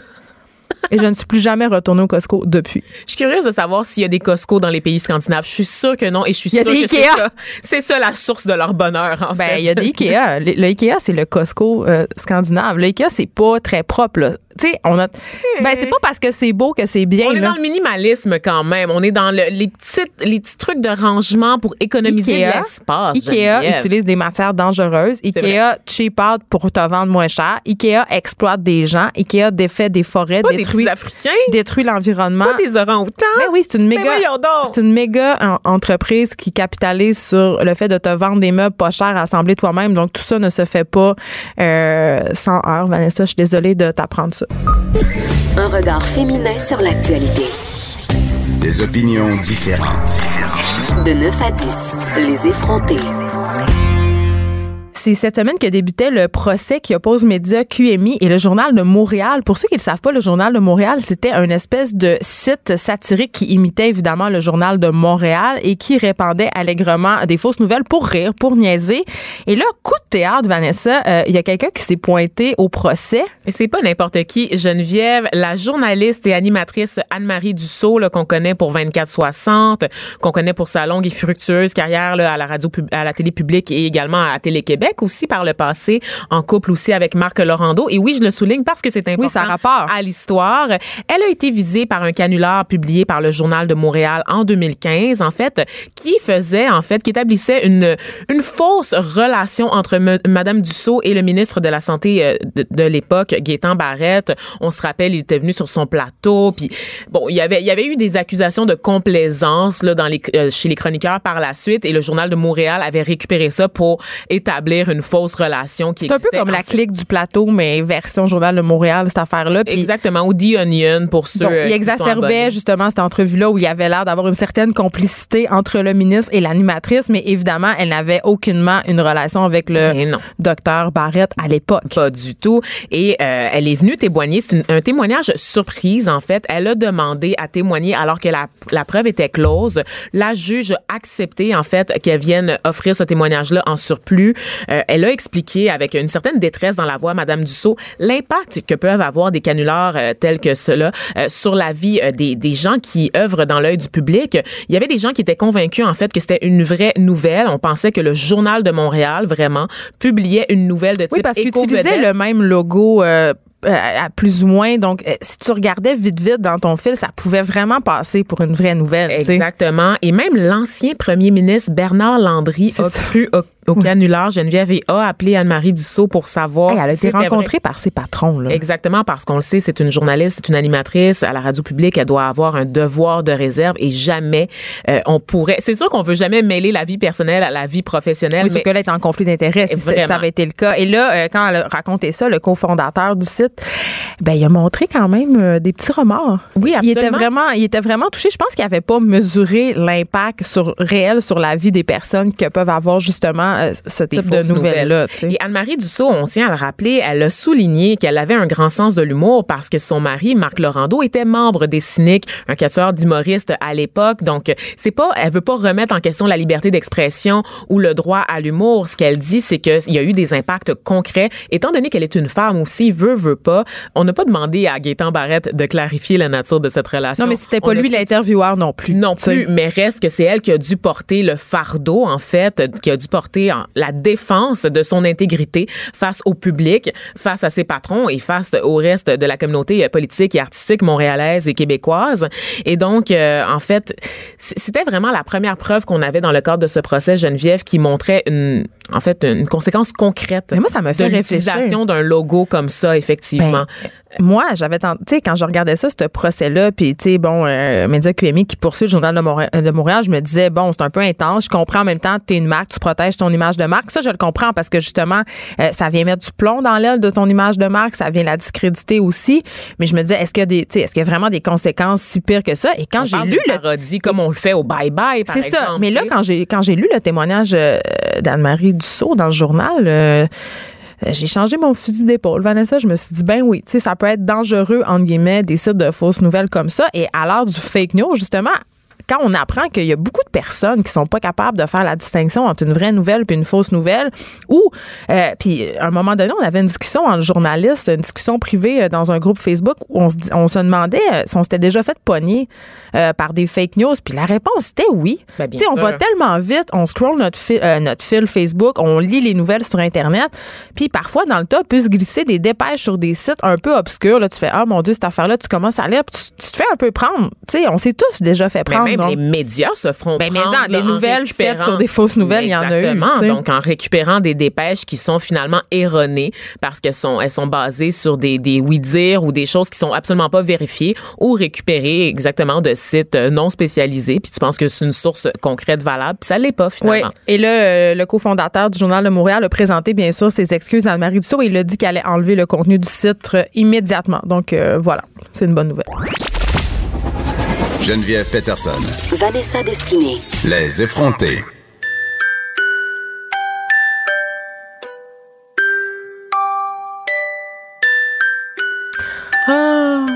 Et je ne suis plus jamais retournée au Costco depuis. Je suis curieuse de savoir s'il y a des Costco dans les pays scandinaves. Je suis sûre que non et je suis Il y a sûre des que c'est Ikea. ça. C'est ça la source de leur bonheur, en Ben, fait. il y a des Ikea. Le, le Ikea, c'est le Costco euh, scandinave. Le Ikea, c'est pas très propre, là. Tu sais, on a. Ben, c'est pas parce que c'est beau que c'est bien, On est dans le minimalisme quand même. On est dans le- les, petites, les petits trucs de rangement pour économiser Ikea, l'espace. Ikea Geneviève. utilise des matières dangereuses. Ikea cheap out pour te vendre moins cher. Ikea exploite des gens. Ikea défait des forêts, des détruit, petits Africains, détruit l'environnement. pas des orang-outans. Ben oui, c'est une méga, voyons donc. c'est une méga en- entreprise qui capitalise sur le fait de te vendre des meubles pas chers à assembler toi-même. Donc tout ça ne se fait pas euh, sans heure. Vanessa, je suis désolée de t'apprendre ça. Un regard féminin sur l'actualité. Des opinions différentes. De 9 à 10, les effrontés. C'est cette semaine que débutait le procès qui oppose Média QMI et le Journal de Montréal. Pour ceux qui ne savent pas, le Journal de Montréal, c'était un espèce de site satirique qui imitait évidemment le Journal de Montréal et qui répandait allègrement des fausses nouvelles pour rire, pour niaiser. Et là, théâtre, Vanessa, euh, il y a quelqu'un qui s'est pointé au procès. Et c'est pas n'importe qui, Geneviève, la journaliste et animatrice Anne-Marie Dussault, qu'on connaît pour 24-60, qu'on connaît pour sa longue et fructueuse carrière là, à la radio, à la télé publique et également à Télé-Québec aussi par le passé, en couple aussi avec Marc Laurando. Et oui, je le souligne parce que c'est important oui, ça rapport. à l'histoire. Elle a été visée par un canular publié par le Journal de Montréal en 2015, en fait, qui faisait, en fait, qui établissait une, une fausse relation entre Madame Dussault et le ministre de la Santé euh, de, de l'époque, Gaétan Barrette. On se rappelle, il était venu sur son plateau, puis bon, il y avait, il y avait eu des accusations de complaisance là dans les, euh, chez les chroniqueurs par la suite, et le Journal de Montréal avait récupéré ça pour établir une fausse relation qui C'est un peu comme la clique du plateau, mais version Journal de Montréal, cette affaire-là. Exactement, ou The Onion pour ceux. Donc, il exacerbait justement cette entrevue-là où il y avait l'air d'avoir une certaine complicité entre le ministre et l'animatrice, mais évidemment, elle n'avait aucunement une relation avec le docteur Barrett à l'époque. Pas du tout. Et euh, elle est venue témoigner. C'est un témoignage surprise, en fait. Elle a demandé à témoigner alors que la, la preuve était close. La juge a accepté, en fait, qu'elle vienne offrir ce témoignage-là en surplus. Euh, elle a expliqué avec une certaine détresse dans la voix, Madame Dussault, l'impact que peuvent avoir des canulars euh, tels que cela euh, sur la vie des, des gens qui œuvrent dans l'œil du public. Il y avait des gens qui étaient convaincus, en fait, que c'était une vraie nouvelle. On pensait que le Journal de Montréal, vraiment, publiait une nouvelle de type Oui, parce qu'il utilisait le même logo à plus ou moins. Donc, si tu regardais vite, vite dans ton fil, ça pouvait vraiment passer pour une vraie nouvelle. Exactement. Et même l'ancien premier ministre Bernard Landry a cru au canular. Geneviève a appelé Anne-Marie Dussault pour savoir. elle a été rencontrée par ses patrons. Là. Exactement, parce qu'on le sait, c'est une journaliste, c'est une animatrice à la radio publique. Elle doit avoir un devoir de réserve et jamais euh, on pourrait. C'est sûr qu'on veut jamais mêler la vie personnelle à la vie professionnelle. Oui, mais que là, est en conflit d'intérêts. Si ça avait été le cas. Et là, euh, quand elle a raconté ça, le cofondateur du site, ben, il a montré quand même euh, des petits remords. Oui, absolument. Il était vraiment, il était vraiment touché. Je pense qu'il n'avait pas mesuré l'impact sur réel sur la vie des personnes que peuvent avoir justement euh, ce type de nouvelles-là. Et Anne-Marie Dussault, on tient à le rappeler, elle a souligné qu'elle avait un grand sens de l'humour parce que son mari, Marc Laurando, était membre des Cyniques, un quatuor d'humoristes à l'époque. Donc, c'est pas, elle veut pas remettre en question la liberté d'expression ou le droit à l'humour. Ce qu'elle dit, c'est qu'il y a eu des impacts concrets. Étant donné qu'elle est une femme aussi, veut, veut pas, on n'a pas demandé à Gaétan Barrette de clarifier la nature de cette relation. Non, mais c'était pas lui l'intervieweur non plus. Non plus, mais reste que c'est elle qui a dû porter le fardeau, en fait, qui a dû porter la défense de son intégrité face au public, face à ses patrons et face au reste de la communauté politique et artistique montréalaise et québécoise. Et donc, euh, en fait, c'était vraiment la première preuve qu'on avait dans le cadre de ce procès Geneviève qui montrait une, en fait, une conséquence concrète. Mais moi, ça me fait de l'utilisation d'un logo comme ça, effectivement. Ben, moi, j'avais tu sais, quand je regardais ça, ce procès-là, puis tu sais, bon, euh, Média QMI qui poursuit le journal de Montréal, de Montréal, je me disais, bon, c'est un peu intense. Je comprends en même temps tu es une marque, tu protèges ton image de marque. Ça, je le comprends parce que justement, euh, ça vient mettre du plomb dans l'aile de ton image de marque, ça vient la discréditer aussi. Mais je me disais, est-ce qu'il y a des, est-ce qu'il y a vraiment des conséquences si pires que ça? Et quand j'ai lu le. parodie comme on le fait au bye bye, par C'est ça. Mais là, quand j'ai, quand j'ai lu le témoignage euh, d'Anne-Marie Dussault dans le journal, euh, j'ai changé mon fusil d'épaule. Vanessa, je me suis dit, ben oui, tu sais, ça peut être dangereux, entre guillemets, des sites de fausses nouvelles comme ça. Et à l'heure du fake news, justement, quand on apprend qu'il y a beaucoup de personnes qui sont pas capables de faire la distinction entre une vraie nouvelle puis une fausse nouvelle, ou euh, puis à un moment donné, on avait une discussion entre journalistes, une discussion privée euh, dans un groupe Facebook où on se, on se demandait euh, si on s'était déjà fait pogner par des fake news, puis la réponse était oui. Ben, tu sais, on va tellement vite, on scroll notre fil, notre fil Facebook, on lit les nouvelles sur internet, puis parfois dans le tas peut se glisser des dépêches sur des sites un peu obscurs. Là, tu fais ah mon dieu cette affaire là, tu commences à lire, tu, tu, te fais un peu prendre. Tu sais, on s'est tous déjà fait prendre les médias se feront ben, prendre. Mais les nouvelles faites sur des fausses nouvelles, il y en a eu. Exactement. Donc, en récupérant des dépêches qui sont finalement erronées parce qu'elles sont, elles sont basées sur des, des oui-dire ou des choses qui sont absolument pas vérifiées ou récupérées exactement de sites euh, non spécialisés. Puis tu penses que c'est une source concrète, valable. Puis ça l'est pas, finalement. Oui. Et là, euh, le cofondateur du Journal de Montréal a présenté, bien sûr, ses excuses à Anne-Marie Dussault et il a dit qu'elle allait enlever le contenu du site euh, immédiatement. Donc, voilà. C'est une bonne nouvelle. Geneviève Peterson. Vanessa Destinée. Les effrontés. Ah,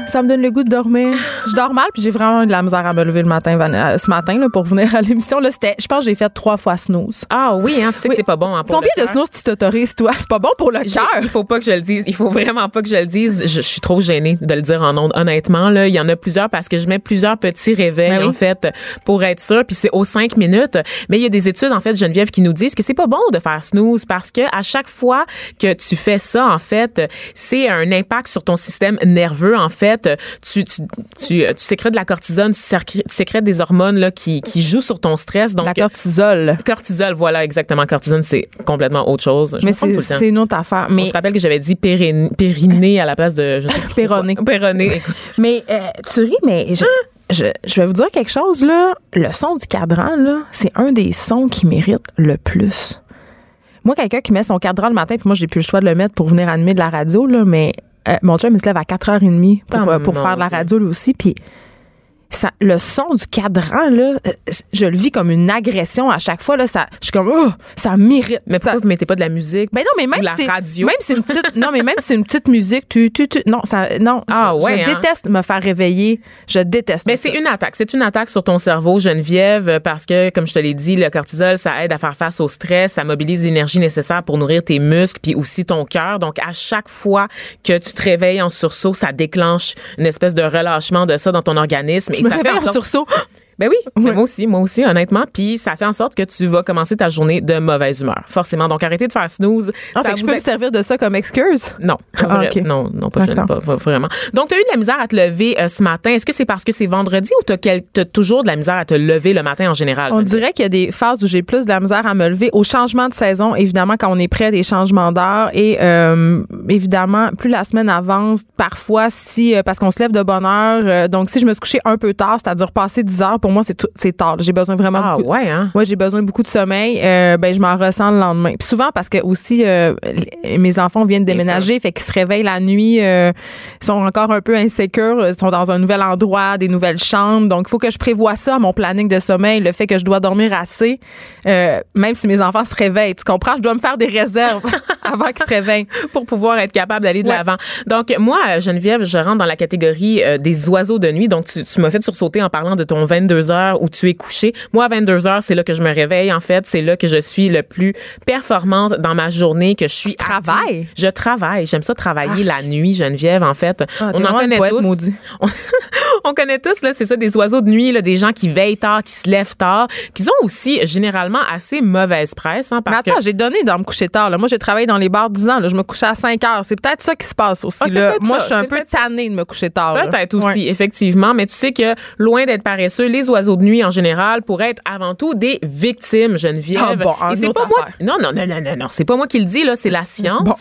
ça me donne le goût de dormir. Je dors mal, puis j'ai vraiment de la misère à me lever le matin, euh, ce matin, là, pour venir à l'émission. Là, c'était, je pense que j'ai fait trois fois snooze. Ah oui, hein, tu sais que c'est pas bon. Hein, pour Combien le de snooze tu t'autorises, toi? C'est pas bon pour le cœur. Il faut pas que je le dise. Il faut vraiment pas que je le dise. Je, je suis trop gênée de le dire en ondes. Honnêtement, là, il y en a plusieurs parce que je mets plusieurs petits réveils, Ben oui. en fait, pour être sûr. Puis c'est aux cinq minutes. Mais il y a des études, en fait, Geneviève, qui nous disent que c'est pas bon de faire snooze parce que à chaque fois que tu fais ça, en fait, c'est un impact sur ton système nerveux, en fait. Tu, tu, tu, tu sécrètes de la cortisone, tu sécrètes, des hormones, là, qui, qui jouent sur ton stress. Donc, la cortisol. cortisol, voilà, exactement. Cortisone, c'est complètement autre chose. Je Mais c'est, une autre affaire. On Mais, se rappelle que j'avais dit périn- périnée à la place de je sais pas trop Péroné. quoi. Péroné. [LAUGHS] mais euh, tu ris, mais je, je, je vais vous dire quelque chose, là. Le son du cadran, là, c'est un des sons qui mérite le plus. Moi, quelqu'un qui met son cadran le matin, puis moi, j'ai plus le choix de le mettre pour venir animer de la radio, là, mais euh, mon chum, il se lève à 4h30 pour, Oh, euh, pour faire de la radio, lui aussi, puis ça, le son du cadran, là, euh, je le vis comme une agression à chaque fois, là, ça, je suis comme, oh, ça mérite. Mais pourquoi Ça- vous mettez pas de la musique? ben non, mais même Ou la si radio? même si une petite non mais même si une petite musique tu tu, tu non ça non Ah je, ouais, je hein? déteste me faire réveiller, je déteste Mais c'est une attaque. C'est une attaque sur ton cerveau, Geneviève, parce que, comme je te l'ai dit, le cortisol, ça aide à faire face au stress, ça mobilise l'énergie nécessaire pour nourrir tes muscles, puis aussi ton cœur. Donc, à chaque fois que tu te réveilles en sursaut, ça déclenche une espèce de relâchement de ça dans ton organisme. Je me ça fait réveille en en sorte- sursaut. Ben oui, Ouais. moi aussi, moi aussi, honnêtement. Puis ça fait en sorte que tu vas commencer ta journée de mauvaise humeur, forcément. Donc arrêtez de faire snooze. Ah, Ça fait que je peux me servir de ça comme excuse? Non, Ah, vrai- non, non, pas, pas- pas vraiment. Donc, tu as eu de la misère à te lever euh, ce matin. Est-ce que c'est parce que c'est vendredi ou tu as, toujours de la misère à te lever le matin en général? On dirait qu'il y a des phases où j'ai plus de la misère à me lever au changement de saison, évidemment quand on est près des changements d'heure et euh, évidemment plus la semaine avance, parfois si euh, parce qu'on se lève de bonne heure, euh, donc si je me suis couchée un peu tard, c'est-à-dire passer 10 heures, pour moi c'est tard. J'ai besoin vraiment Ah beaucoup- ouais, hein? Ouais, j'ai besoin de beaucoup de sommeil. Euh, ben, je m'en ressens le lendemain. Puis souvent parce que aussi euh, mes enfants viennent déménager, fait qu'ils se réveillent la nuit, euh, ils sont encore un peu insécures, ils sont dans un nouvel endroit, des nouvelles chambres. Donc il faut que je prévoie ça à mon planning de sommeil, le fait que je dois dormir assez, même si mes enfants se réveillent. Tu comprends? Je dois me faire des réserves [LAUGHS] avant qu'ils se réveillent. pour pouvoir être capable d'aller de Ouais. l'avant. Donc, moi, Geneviève, je rentre dans la catégorie des oiseaux de nuit. Donc, tu, tu m'as fait sursauter en parlant de ton 22 heures où tu es couché. Moi, à 22 heures, c'est là que je me réveille. En fait, c'est là que je suis le plus performante dans ma journée, que je suis Tu travailles? Je travaille. J'aime ça travailler la nuit, Geneviève, en fait. Ah, on en connaît poète tous. maudit. On, [LAUGHS] on connaît tous, là, c'est ça, des oiseaux de nuit, là, des gens qui veillent tard, qui se lèvent tard, qui ont aussi généralement assez mauvaise presse, hein, Mais attends, que j'ai donné dans me coucher tard. Là. Moi, j'ai travaillé dans les bars 10 ans. Là. Je me couchais à 5 heures. C'est peut-être ça qui se passe aussi. Ah, là. Moi, ça, je suis un peu tannée de me coucher tard. Peut-être aussi, Ouais. effectivement, mais tu sais que loin d'être paresseux, les oiseaux de nuit en général pourraient être avant tout des victimes, Geneviève. Ah bon, en Et c'est pas moi. affaire. Non, non, non, non, non, non, c'est pas moi qui le dis là, c'est la science. Bon.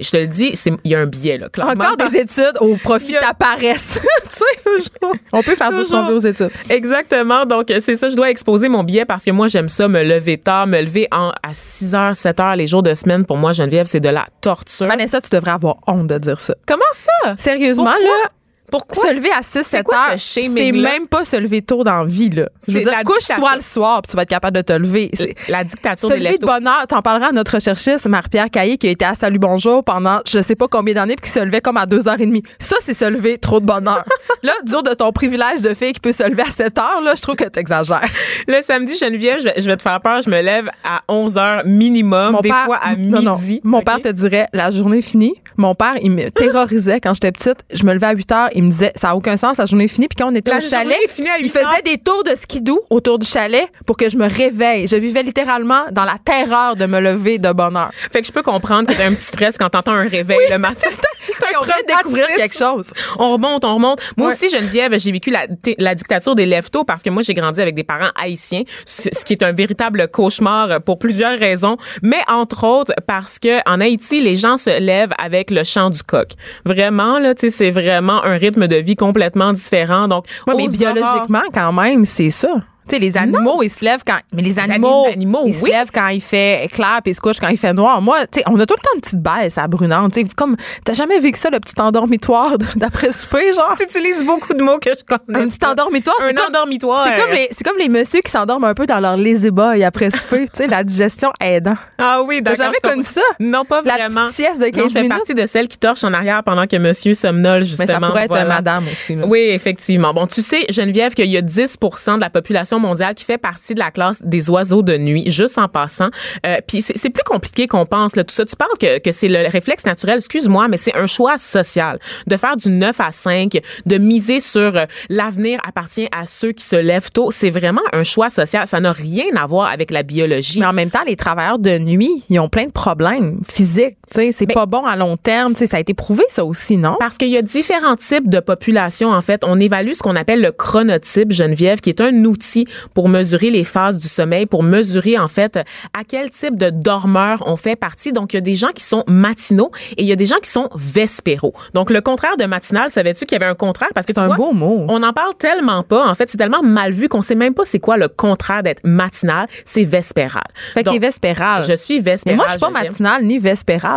Je te le dis, il y a un biais là, clairement. Encore des études au profit a- de ta paresse. [LAUGHS] tu sais, toujours. On peut faire dire ce qu'on Toujours. veut aux études. Exactement. Donc, euh, c'est ça, je dois exposer mon billet parce que moi, j'aime ça, me lever tard, me lever en, à 6 h, 7 h les jours de semaine. Pour moi, Geneviève, c'est de la torture. Vanessa, tu devrais avoir honte de dire ça. Comment ça? Sérieusement, Pourquoi? là, Pourquoi? se lever à 6, 7 quoi heures, ce c'est même pas se lever tôt dans la vie, là. Je veux dire, couche-toi le soir, puis tu vas être capable de te lever. C'est- La dictature Se des lever de bonne heure, t'en parleras à notre recherchiste, Marie-Pierre Caillé, qui a été à Salut Bonjour pendant je sais pas combien d'années, puis qui se levait comme à 2h30. Ça, c'est se lever trop de bonne heure. [LAUGHS] là, dur de ton privilège de fille qui peut se lever à 7 heures, là, je trouve que t'exagères. Le samedi, Geneviève, je, je vais te faire peur, je me lève à 11 h minimum, des fois à non, non. midi. Mon père te dirait la journée est finie. Mon père, il me terrorisait quand j'étais petite. Je me levais à 8 heures, il me disait ça a aucun sens, la journée est finie. Puis quand on était La au chalet, il 8 faisait des tours de skidoo autour du chalet pour que je me réveille. Je vivais littéralement dans la terreur de me lever de bonne heure. Fait que je peux comprendre que t'as un petit stress quand t'entends un réveil le matin. C'est vient de découvrir quelque chose. On remonte, on remonte. Moi Ouais. aussi, Geneviève, j'ai vécu la, la dictature des leftos parce que moi, j'ai grandi avec des parents haïtiens, ce ce qui est un véritable cauchemar pour plusieurs raisons, mais entre autres parce que en Haïti, les gens se lèvent avec le chant du coq. Vraiment, là, tu sais, c'est vraiment un rythme de vie complètement différent. Donc, Ouais, mais biologiquement, quand même, c'est ça. Tu sais, les animaux, ils se lèvent quand. Mais les animaux, animaux, ils se lèvent quand il fait clair puis ils se couchent quand il fait noir. Moi, tu sais, on a tout le temps une petite baisse à brunante. Tu sais, comme, t'as jamais vu que ça, le petit endormitoire d'après souper, genre? Tu utilises beaucoup de mots que je connais. Un petit endormitoire, Un c'est comme, endormitoire. c'est comme les, c'est comme les messieurs qui s'endorment un peu dans leur lazy boy après souper. [LAUGHS] tu sais, la digestion aidant. Ah oui, T'as d'accord. jamais je connu ça? Non, pas La vraiment. petite sieste de 15 non, minutes. partie de celles qui torchent en arrière pendant que monsieur somnole, Mais justement. ça pourrait être Voilà. madame aussi. là. Oui, effectivement. Bon, tu sais, Geneviève, qu'il y a 10% de la population mondiale qui fait partie de la classe des oiseaux de nuit, juste en passant. Euh, Puis c'est plus compliqué qu'on pense. Là, tout ça, tu parles que, que c'est le réflexe naturel, excuse-moi, mais c'est un choix social de faire du 9 à 5, de miser sur euh, l'avenir appartient à ceux qui se lèvent tôt. C'est vraiment un choix social. Ça n'a rien à voir avec la biologie. Mais en même temps, les travailleurs de nuit, ils ont plein de problèmes physiques. Tu sais, c'est Mais- pas bon à long terme. Tu sais, ça a été prouvé, ça aussi, non? Parce qu'il y a différents types de populations, en fait. On évalue ce qu'on appelle le chronotype, Geneviève, qui est un outil pour mesurer les phases du sommeil, pour mesurer, en fait, à quel type de dormeur on fait partie. Donc, il y a des gens qui sont matinaux et il y a des gens qui sont vespéraux. Donc, le contraire de matinal, savais-tu qu'il y avait un contraire? Parce que C'est tu un vois, beau mot. on n'en parle tellement pas. En fait, c'est tellement mal vu qu'on sait même pas c'est quoi le contraire d'être matinal. C'est vespéral. Fait que Donc, les vespérales. Je suis Mais vespérale. moi, je suis pas matinale ni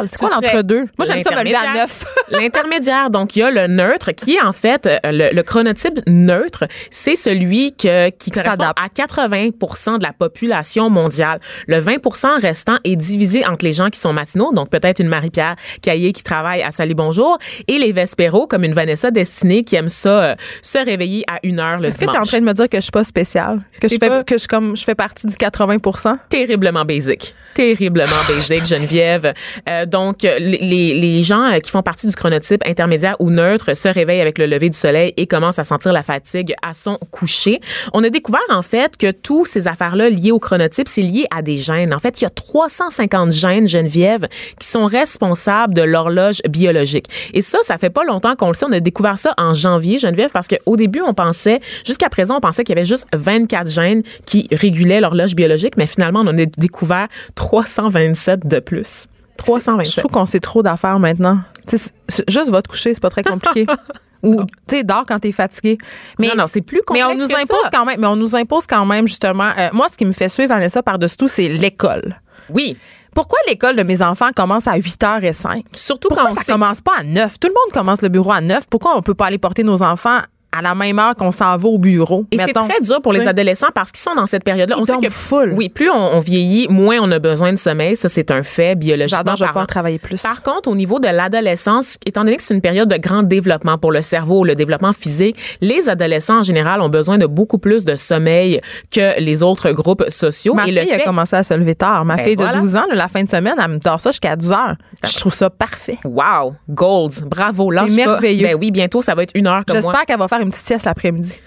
C'est quoi l'entre-deux? Moi, j'aime ça me lever à. 9. [LAUGHS] L'intermédiaire, donc il y a le neutre qui est en fait euh, le, le chronotype neutre, c'est celui que, qui correspond à 80% de la population mondiale. Le 20% restant est divisé entre les gens qui sont matinaux, donc peut-être une Marie-Pierre Caillé qui travaille à Salut Bonjour, et les vespéros comme une Vanessa Destinée qui aime ça euh, se réveiller à une heure le Est-ce que tu es en dimanche. train de me dire que je suis pas spéciale? Que je fais, pas- que je, comme, je fais partie du 80 terriblement basic. Terriblement basic, Geneviève. Euh, donc, les, gens euh, qui font partie du chronotype intermédiaire ou neutre se réveillent avec le lever du soleil et commencent à sentir la fatigue à son coucher. On a découvert, en fait, que toutes ces affaires-là liées au chronotype, c'est lié à des gènes. En fait, il y a 350 gènes, Geneviève, qui sont responsables de l'horloge biologique. Et ça, ça fait pas longtemps qu'on le sait. On a découvert ça en janvier, Geneviève, parce qu'au début, on pensait, jusqu'à présent, on pensait qu'il y avait juste 24 gènes qui régulaient l'horloge biologique, mais finalement, on en a découvert 327 de plus. Je 327. trouve qu'on sait trop d'affaires maintenant. Juste va te coucher, c'est pas très compliqué. [LAUGHS] Ou, tu sais, dors quand t'es fatigué. Mais, non, non, c'est plus mais complexe on nous impose ça. quand même, mais on nous impose quand même, justement. euh, moi, ce qui me fait suivre, Vanessa, par-dessus tout, c'est l'école. Oui. Pourquoi l'école de mes enfants commence à 8h05? Surtout Pourquoi quand on ça sait- commence pas à 9? Tout le monde commence le bureau à 9. Pourquoi on peut pas aller porter nos enfants à la même heure qu'on s'en va au bureau? Et c'est très dur pour les adolescents parce qu'ils sont dans cette période-là. On sait que full. oui, plus on, on vieillit, moins on a besoin de sommeil. Ça, c'est un fait biologiquement J'adore, je vais parlant. pouvoir travailler plus. Par contre, au niveau de l'adolescence, étant donné que c'est une période de grand développement pour le cerveau, le développement physique, les adolescents en général ont besoin de beaucoup plus de sommeil que les autres groupes sociaux. Ma et fille le a fait, commencé à se lever tard. Ma Ben fille de voilà. 12 ans, là, la fin de semaine, elle me dort ça jusqu'à 10 heures. Je trouve ça parfait. wow, golds, bravo, C'est pas. merveilleux. Ben oui, bientôt ça va être une heure comme. J'espère qu'elle va faire une petite sieste l'après-midi.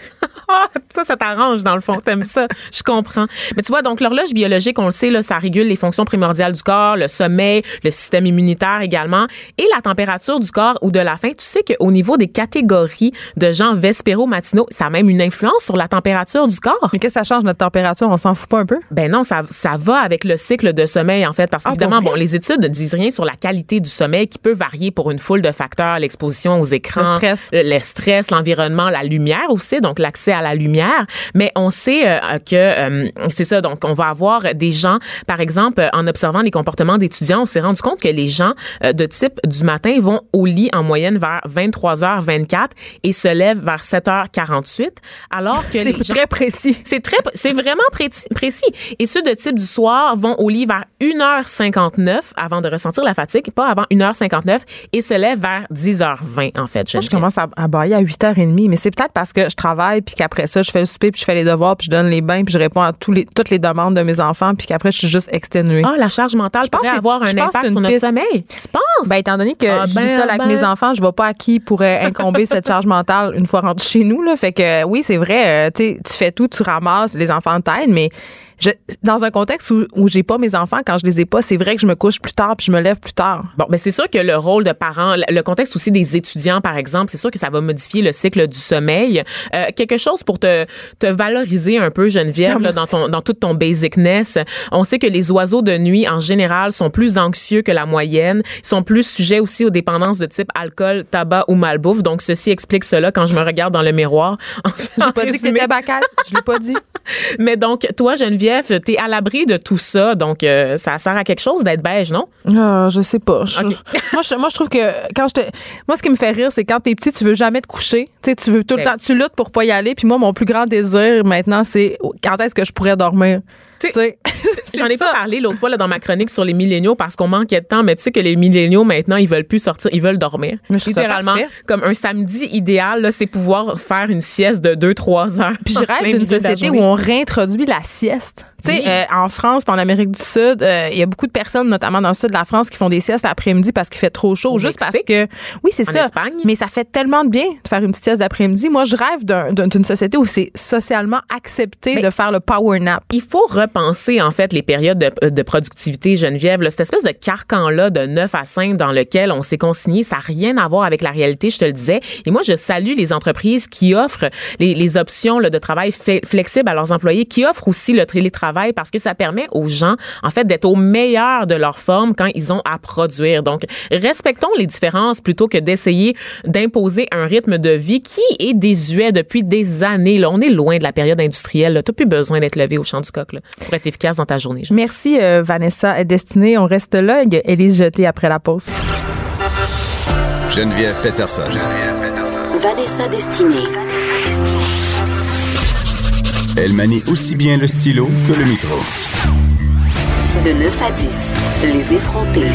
Ah, [LAUGHS] ça, ça t'arrange dans le fond. T'aimes ça. Je comprends. Mais tu vois, donc l'horloge biologique, on le sait, là, ça régule les fonctions primordiales du corps, le sommeil, le système immunitaire également, et la température du corps ou de la faim. Tu sais qu'au niveau des catégories de gens vespéro-matinaux, ça a même une influence sur la température du corps? Mais qu'est-ce que ça change notre température? On s'en fout pas un peu? Ben non, ça, ça va avec le cycle de sommeil, en fait, parce Ah, qu'évidemment, pour bon, les études ne disent rien sur la qualité du sommeil qui peut varier pour une foule de facteurs, l'exposition aux écrans, Le stress. le, l'environnement, la lumière aussi, donc l'accès à la lumière. Mais on sait euh, que euh, c'est ça, donc on va avoir des gens, par exemple, euh, en observant les comportements d'étudiants, on s'est rendu compte que les gens euh, de type du matin vont au lit en moyenne vers 23h24 et se lèvent vers 7h48, alors que [LAUGHS] les C'est gens très précis. c'est très, c'est vraiment précis, précis. Et ceux de type du soir vont au lit vers 1h59 avant de ressentir la fatigue, pas avant 1h59 et se lèvent vers 10h20 en fait. Moi, je commence à, à bailler à 8h30, mais c'est peut-être parce que je travaille, puis qu'après ça, je fais le souper, puis je fais les devoirs, puis je donne les bains, puis je réponds à tous les, toutes les demandes de mes enfants, puis qu'après, je suis juste exténuée. Ah, la charge mentale pense pourrait avoir je un impact sur notre piste. sommeil. Tu penses? Ben, étant donné que Ah, je ben, vis seule avec ben. mes enfants, je vois pas à qui pourrait [LAUGHS] incomber cette charge mentale une fois rentré chez nous. Là. Fait que oui, c'est vrai, euh, tu sais, tu fais tout, tu ramasses, les enfants t'aident, mais je, dans un contexte où, où j'ai pas mes enfants, quand je les ai pas, c'est vrai que je me couche plus tard puis je me lève plus tard. Bon, mais c'est sûr que le rôle de parent, le- contexte aussi des étudiants, par exemple, c'est sûr que ça va modifier le cycle du sommeil. Euh, quelque chose pour te, te valoriser un peu, Geneviève, Non, là, dans ton dans toute ton basicness. On sait que les oiseaux de nuit, en général, sont plus anxieux que la moyenne. Ils sont plus sujets aussi aux dépendances de type alcool, tabac ou malbouffe. Donc, ceci explique cela quand je me regarde dans le miroir. [LAUGHS] J'ai pas [LAUGHS] dit que c'était bacasse. Je l'ai pas dit. [LAUGHS] Mais donc, toi, Geneviève, t'es à l'abri de tout ça. Donc, euh, ça sert à quelque chose d'être beige, non? Ah, je sais pas. Je- [LAUGHS] moi, je, moi, je trouve que quand je te. Moi, ce qui me fait rire, c'est quand t'es petit, tu veux jamais te coucher. Tu sais, tu veux tout le Ben. temps. Tu luttes pour pas y aller. Puis moi, mon plus grand désir maintenant, c'est quand est-ce que je pourrais dormir? [LAUGHS] J'en ai pas parlé l'autre fois là, dans ma chronique sur les milléniaux parce qu'on manquait de temps, mais tu sais que les milléniaux maintenant ils veulent plus sortir, ils veulent dormir. Littéralement, comme un samedi idéal, là, c'est pouvoir faire une sieste de 2-3 heures. Puis je rêve d'une société où on réintroduit la sieste. Tu sais, Oui. euh, en France, puis en Amérique du Sud, euh, il y a beaucoup de personnes, notamment dans le sud de la France, qui font des siestes l'après-midi parce qu'il fait trop chaud. Au juste parce que, oui, c'est ça. Espagne? Mais ça fait tellement de bien de faire une petite sieste d'après-midi. Moi, je rêve d'un- d'un- d'une société où c'est socialement accepté Mais- de faire le power nap. il faut repenser en fait les périodes de, productivité Geneviève cette espèce de carcan là de 9 à 5 dans lequel on s'est consigné ça n'a rien à voir avec la réalité je te le disais. Et moi je salue les entreprises qui offrent les, options là, de travail flexible à leurs employés qui offrent aussi le télétravail parce que ça permet aux gens en fait d'être au meilleur de leur forme quand ils ont à produire. Donc respectons les différences plutôt que d'essayer d'imposer un rythme de vie qui est désuet depuis des années là. On est loin de la période industrielle tu n'as plus besoin d'être levé au champ du coq là, pour être efficace dans ta journée. Merci, euh, Vanessa Destinée. On reste là. Il y a Élise Jeté après la pause. Geneviève Peterson. Vanessa Destinée. Elle manie aussi bien le stylo que le micro. De 9 à 10, les effrontés.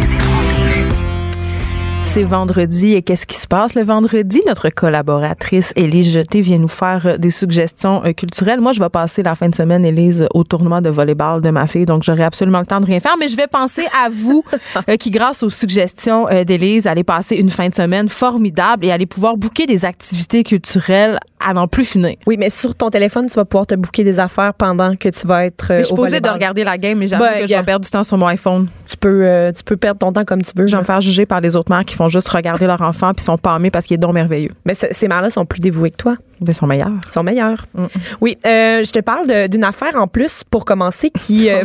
C'est vendredi et qu'est-ce qui se passe le vendredi? Notre collaboratrice Élise Jeté vient nous faire euh, des suggestions euh, culturelles. Moi, je vais passer la fin de semaine, Élise, au tournoi de volleyball de ma fille, donc j'aurai absolument le temps de rien faire. Mais je vais penser à vous [LAUGHS] euh, qui, grâce aux suggestions d'Élise, allez passer une fin de semaine formidable et allez pouvoir booker des activités culturelles à n'en plus finir. Oui, mais sur ton téléphone, tu vas pouvoir te booker des affaires pendant que tu vas être euh, Mais je suis posée de regarder la game, mais j'avoue Ben, que je vais perdre du temps sur mon iPhone. Tu peux, euh, tu peux perdre ton temps comme tu veux. Je vais me faire juger par les autres mères qui font juste regarder leur enfant puis sont pâmés parce qu'il est donc merveilleux. Mais ce- ces mères-là sont plus dévouées que toi. Ils sont meilleurs. Ils sont meilleurs. Oui, euh, je te parle de- d'une affaire en plus pour commencer qui [LAUGHS] euh,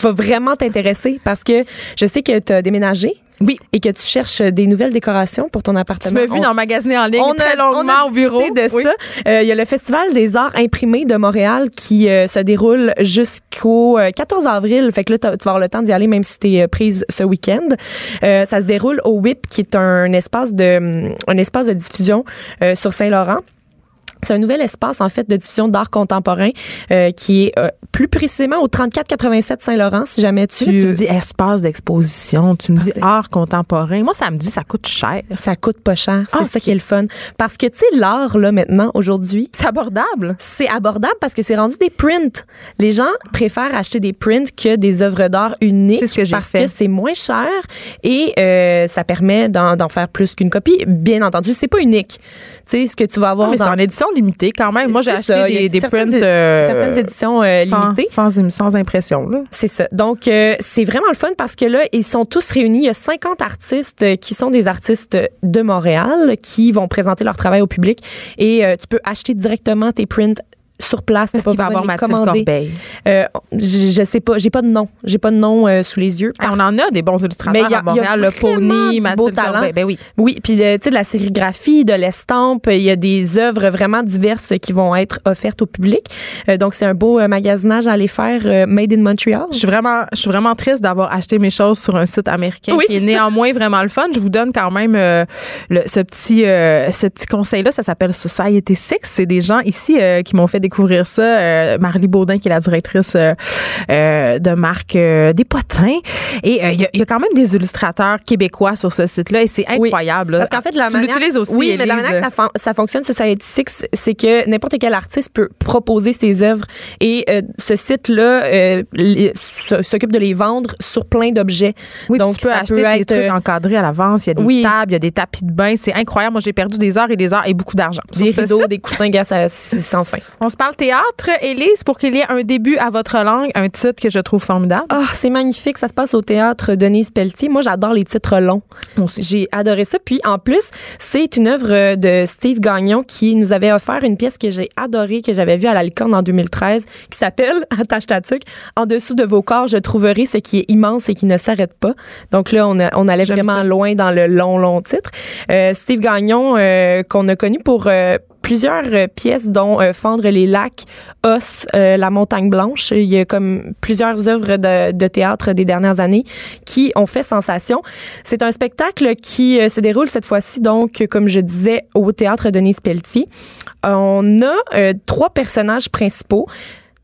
va vraiment t'intéresser parce que je sais que tu as déménagé Oui. et que tu cherches des nouvelles décorations pour ton Tu appartement. m'as vu dans magasiner en ligne on a- très longuement on a au bureau. de Oui. ça. Euh, Il y a le Festival des arts imprimés de Montréal qui euh, se déroule jusqu'au euh, 14 avril. Fait que là, tu vas avoir le temps d'y aller même si tu es prise ce week-end. Euh, ça se déroule au WIP qui est un espace de, hum, un espace de diffusion euh, sur Saint-Laurent. C'est un nouvel espace, en fait, de diffusion d'art contemporain euh, qui est euh, plus précisément au 3487 Saint-Laurent, si jamais tu... Tu, tu me dis espace d'exposition, tu me dis art contemporain. Moi, ça me dit ça coûte cher. Ça coûte pas cher. C'est Ah, ça qui est le fun. Parce que, tu sais, l'art, là, maintenant, aujourd'hui, C'est abordable. c'est abordable parce que c'est rendu des prints. Les gens préfèrent acheter des prints que des œuvres d'art uniques ce que parce fait. que c'est moins cher et euh, ça permet d'en d'en faire plus qu'une copie. Bien entendu, c'est pas unique. Sais, ce que tu vas avoir Non, mais c'est en édition limitée quand même. Moi, j'ai acheté ça, des, des certaines prints euh, certaines éditions euh, sans, limitées. sans, sans impression. Là. C'est ça. Donc, euh, c'est vraiment le fun parce que là, ils sont tous réunis. Il y a 50 artistes qui sont des artistes de Montréal qui vont présenter leur travail au public et tu peux acheter directement tes prints sur place. Est-ce qu'il va avoir Mathilde commander. Corbeil? Euh, je, je sais pas. J'ai pas de nom. J'ai pas de nom euh, sous les yeux. Ah, on en a des bons illustrateurs Mais il y a- à Montréal. y a le Pony, du beau Mathilde talent. Corbeil. Ben oui. Oui, puis le- tu sais de la sérigraphie, de l'estampe, il y a des œuvres vraiment diverses qui vont être offertes au public. Euh, donc c'est un beau euh, magasinage à aller faire euh, made in Montreal. Je suis vraiment, je suis vraiment triste d'avoir acheté mes choses sur un site américain Oui, qui est néanmoins vraiment le fun. Je vous donne quand même euh, le- ce petit, euh, ce petit conseil-là. Ça s'appelle Society Six. C'est des gens ici euh, qui m'ont fait découvrir ça. Euh, Marlie Baudin, qui est la directrice euh, euh, de marque euh, des potins. Et il y, a- il y a quand même des illustrateurs québécois sur ce site-là et c'est incroyable. Parce qu'en fait, la tu manière, l'utilises aussi. Oui, mais la Élise. manière que ça, fon- ça fonctionne, Society Six, c'est que n'importe quel artiste peut proposer ses œuvres et ce site-là s'occupe de les vendre sur plein d'objets. Oui, Donc, tu peux ça acheter peut des être, trucs euh, encadrés à l'avance. Il y a des oui. tables, il y a des tapis de bain. C'est incroyable. Moi, j'ai perdu des heures et des heures et beaucoup d'argent. Des rideaux, des coussins, gars, c'est sans fin. On se parle théâtre, Élise, pour qu'il y ait un début à votre langue, un titre que je trouve formidable. Ah, c'est magnifique. Ça se passe au théâtre Denise Pelletier. Moi, j'adore les titres longs. J'ai adoré ça. Puis, en plus, c'est une œuvre de Steve Gagnon qui nous avait offert une pièce que j'ai adorée, que j'avais vue à la licorne en 2013, qui s'appelle, [LAUGHS] attache ta En dessous de vos corps, je trouverai ce qui est immense et qui ne s'arrête pas. Donc là, on, a- on allait vraiment ça. loin dans le long, long titre. Euh, Steve Gagnon, euh, qu'on a connu pour... euh, plusieurs euh, pièces, dont euh, Fendre les lacs, Os, euh, La montagne blanche. Il y a comme plusieurs œuvres de, de théâtre des dernières années qui ont fait sensation. C'est un spectacle qui se déroule cette fois-ci, donc, comme je disais, au théâtre Denise Pelletier. On a trois personnages principaux.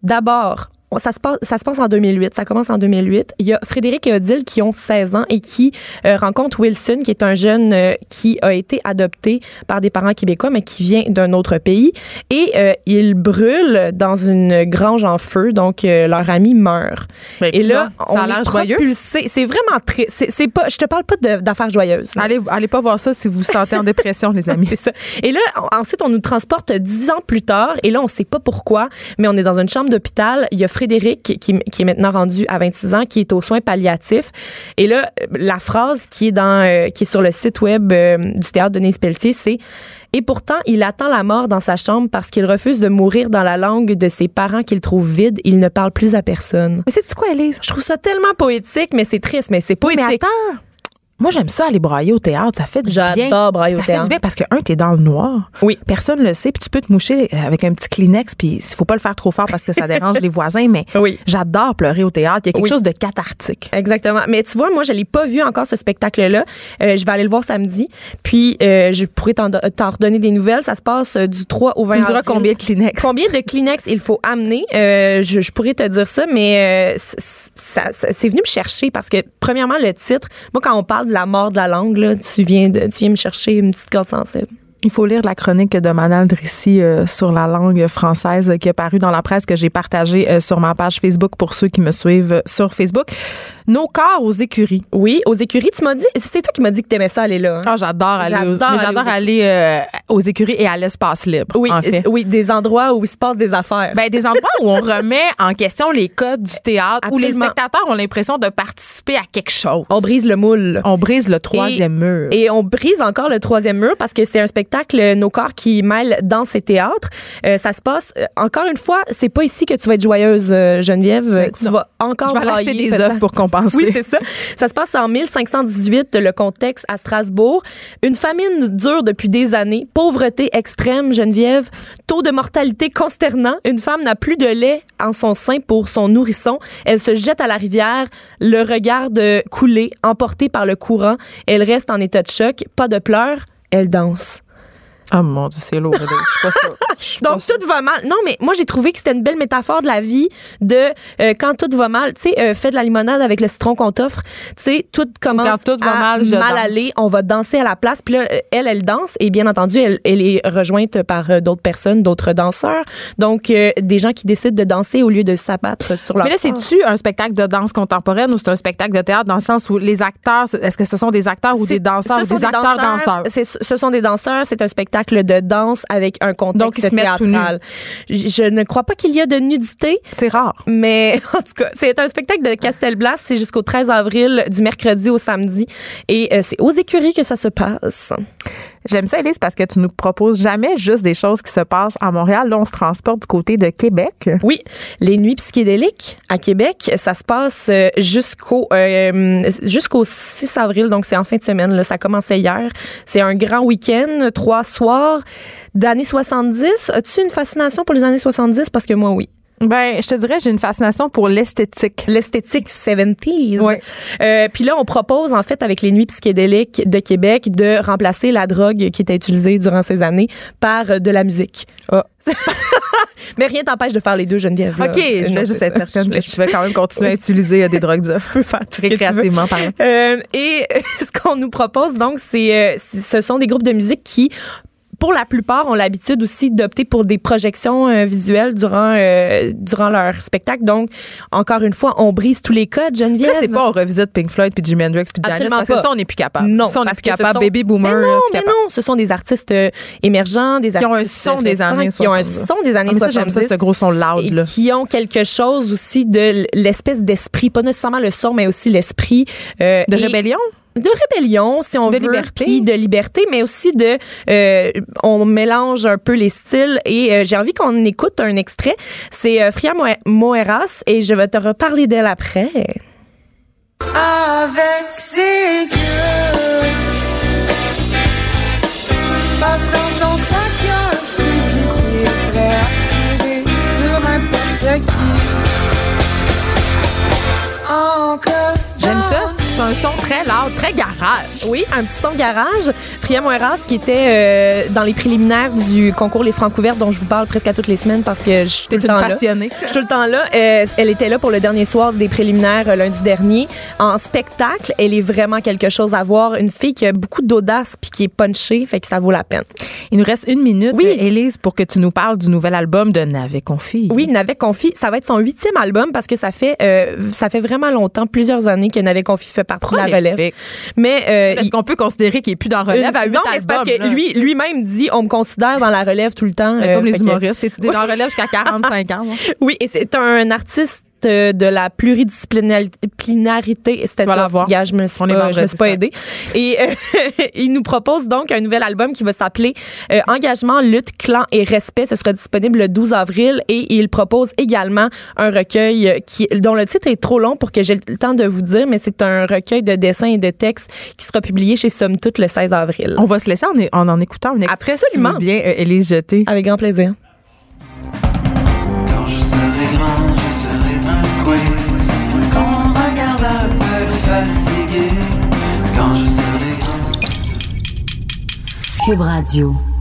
D'abord, ça se, passe, ça se passe en 2008, ça commence en 2008. Il y a Frédéric et Odile qui ont 16 ans et qui euh, rencontrent Wilson, qui est un jeune euh, qui a été adopté par des parents québécois, mais qui vient d'un autre pays. Et euh, ils brûlent dans une grange en feu, donc euh, leur ami meurt. Ben, et là, ça a on l'air est joyeux. C'est vraiment très... C'est pas... Je te parle pas d'affaires joyeuses. là. Allez, allez pas voir ça si vous vous sentez en dépression, les amis. [LAUGHS] C'est ça. Et là, on- ensuite, on nous transporte dix ans plus tard. Et là, on sait pas pourquoi, mais on est dans une chambre d'hôpital. Il y a Frédéric qui, qui est maintenant rendu à 26 ans, qui est aux soins palliatifs. Et là, la phrase qui est dans, euh, qui est sur le site web euh, du théâtre Denise Pelletier, c'est et pourtant, il attend la mort dans sa chambre parce qu'il refuse de mourir dans la langue de ses parents qu'il trouve vide. Il ne parle plus à personne. Mais c'est quoi, Elise? Je trouve ça tellement poétique, mais c'est triste, mais c'est Mais poétique. attends. Moi, j'aime ça aller brailler au théâtre. Ça fait du bien. J'adore brailler au ça fait théâtre. du bien parce que, un, t'es dans le noir. Oui. Personne le sait. Puis tu peux te moucher avec un petit Kleenex. Puis il faut pas le faire trop fort parce que ça dérange [LAUGHS] les voisins. Mais Oui. j'adore pleurer au théâtre. Il y a quelque Oui. chose de cathartique. Exactement. Mais tu vois, moi, je l'ai pas vu encore ce spectacle-là. Euh, je vais aller le voir samedi. Puis, euh, je pourrais t'en t'en redonner des nouvelles. Ça se passe euh, du 3 au 20 Tu me diras avril. combien de Kleenex? Combien de Kleenex il faut amener? Euh, je, je pourrais te dire ça, mais euh, c- ça, ça- c'est venu me chercher parce que, premièrement, le titre, moi, quand on parle la mort de la langue, tu, viens de, tu viens me chercher une petite corde sensible. Il faut lire la chronique de Manal Drissi euh, sur la langue française euh, qui est parue dans la presse que j'ai partagée euh, sur ma page Facebook pour ceux qui me suivent sur Facebook. Nos corps aux écuries. Oui, aux écuries, tu m'as dit, c'est toi qui m'as dit que t'aimais ça aller là. hein? Ah, j'adore aller, aux, J'adore aller j'adore aux aller aux écuries et à l'espace libre. Oui, en fait. oui, des endroits où il se passe des affaires. Ben, des endroits où on [LAUGHS] remet en question les codes du théâtre, où les spectateurs ont l'impression de participer à quelque chose. on brise le moule. On brise le troisième mur. Et on brise encore le troisième mur parce que c'est un spectacle euh, Nos corps qui mêle danse et théâtre. Euh, ça se passe, euh, encore une fois, c'est pas ici que tu vas être joyeuse, Geneviève. Euh, tu non. vas encore Je vais brailler, des œufs pour compenser. Oui, c'est ça. Ça se passe en 1518, le contexte à Strasbourg. Une famine dure depuis des années. Pauvreté extrême, Geneviève. Taux de mortalité consternant. Une femme n'a plus de lait en son sein pour son nourrisson. Elle se jette à la rivière, le regarde couler, emportée par le courant. Elle reste en état de choc. Pas de pleurs. Elle danse. Ah mon Dieu, c'est lourd. Je suis pas sûre. Pas Donc, sûre. tout va mal. Non, mais moi, j'ai trouvé que c'était une belle métaphore de la vie de euh, quand tout va mal. Tu sais, euh, fais de la limonade avec le citron qu'on t'offre. Tu sais, tout commence Quand tout va à mal, je danse. aller. On va danser à la place. Puis là, euh, elle, elle danse. Et bien entendu, elle, elle est rejointe par euh, d'autres personnes, d'autres danseurs. Donc, des gens qui décident de danser au lieu de s'abattre sur leur Mais là, c'est-tu un spectacle de danse contemporaine ou c'est un spectacle de théâtre dans le sens où les acteurs, est-ce que ce sont des acteurs ou des danseurs ce ou sont des acteurs danseurs? C'est- Ce sont des danseurs. C'est un spectacle de danse avec un Donc, contexte nus. théâtral. Je, je ne crois pas qu'il y a de nudité. C'est rare. Mais [LAUGHS] en tout cas, c'est un spectacle de Castelblas. C'est jusqu'au 13 avril, du mercredi au samedi. Et euh, c'est aux écuries que ça se passe. J'aime ça, Elise, parce que tu nous proposes jamais juste des choses qui se passent à Montréal. Là, on se transporte du côté de Québec. Oui, les nuits psychédéliques à Québec, ça se passe euh, jusqu'au euh, jusqu'au 6 avril, donc c'est en fin de semaine. Là, ça commençait hier. C'est un grand week-end, trois soirs d'années 70. As-tu une fascination pour les années 70? Parce que moi, oui. Ben, je te dirais, j'ai une fascination pour l'esthétique. l'esthétique 70s. Ouais. Euh, puis là, on propose, en fait, avec les nuits psychédéliques de Québec, de remplacer la drogue qui était utilisée durant ces années par euh, de la musique. Ah. [LAUGHS] Mais rien t'empêche de faire les deux, Geneviève. OK, je voulais juste être certaine que je vais quand même continuer à utiliser euh, des [LAUGHS] drogues dures. Tu peux faire tout. Récréativement, pardon. Euh, et [LAUGHS] ce qu'on nous propose, donc, c'est, euh, ce sont des groupes de musique qui pour la plupart, ont l'habitude aussi d'opter pour des projections euh, visuelles durant euh, durant leur spectacle. Donc, encore une fois, on brise tous les codes, Geneviève. Là, c'est pas on revisite Pink Floyd puis Jimi Hendrix puis Janis parce que pas. ça, on n'est plus capable. Non, ça, on n'est plus capable. sont- Baby boomer, Mais non, mais capable. non, ce sont des artistes euh, émergents, des Qui ont un artistes son des années qui ont un 70. son des années Ah, mais ça, j'aime 70 ça, ce gros son loud, et là. qui ont quelque chose aussi de l'espèce d'esprit, pas nécessairement le son, mais aussi l'esprit De et- rébellion? De rébellion, si on De veut, liberté. puis de liberté, mais aussi de, euh, on mélange un peu les styles et euh, j'ai envie qu'on écoute un extrait. C'est euh, Fria Moe- Moeras et je vais te reparler d'elle après. avec ses yeux. Très loud, très garage. Oui, un petit son garage. Priya Moiras, qui était euh, dans les préliminaires du concours Les Francs ouverts, dont je vous parle presque à toutes les semaines parce que je suis tout le temps là. passionnée. Je suis tout le temps là. Euh, elle était là pour le dernier soir des préliminaires euh, lundi dernier. En spectacle, elle est vraiment quelque chose à voir. Une fille qui a beaucoup d'audace puis qui est punchée, fait que ça vaut la peine. Il nous reste une minute, Oui. Élise, pour que tu nous parles du nouvel album de Navet Confi. Oui, Navet Confi, ça va être son huitième album parce que ça fait ça fait vraiment longtemps, plusieurs années que Navet Confi fait partie de la relève. Mais euh, Est-ce il- qu'on peut considérer qu'il est plus dans relève une- à huit non, mais c'est parce que là? lui lui-même dit on me considère dans la relève tout le temps. Euh, comme fait les que- humoristes, t'es t'es dans relève jusqu'à [LAUGHS] 45 ans. Oui, et c'est un artiste euh, de la pluridisciplinarité. C'était voir. Gars, je me suis On pas, je me suis pas aidée. Et euh, [LAUGHS] il nous propose donc un nouvel album qui va s'appeler euh, Engagement, lutte, clan et respect. Ce sera disponible le 12 avril et il propose également un recueil qui dont le titre est trop long pour que j'ai le temps de vous dire, mais c'est un recueil de dessins et de textes qui sera publié chez Somme Toute le 16 avril. On va se laisser en, en, en écoutant un extrait, si tu veux Absolument. bien, euh, Élise Jeté. Avec grand plaisir. Qu'on regarde un peu fatigué. Quand je serai. Cube Radio.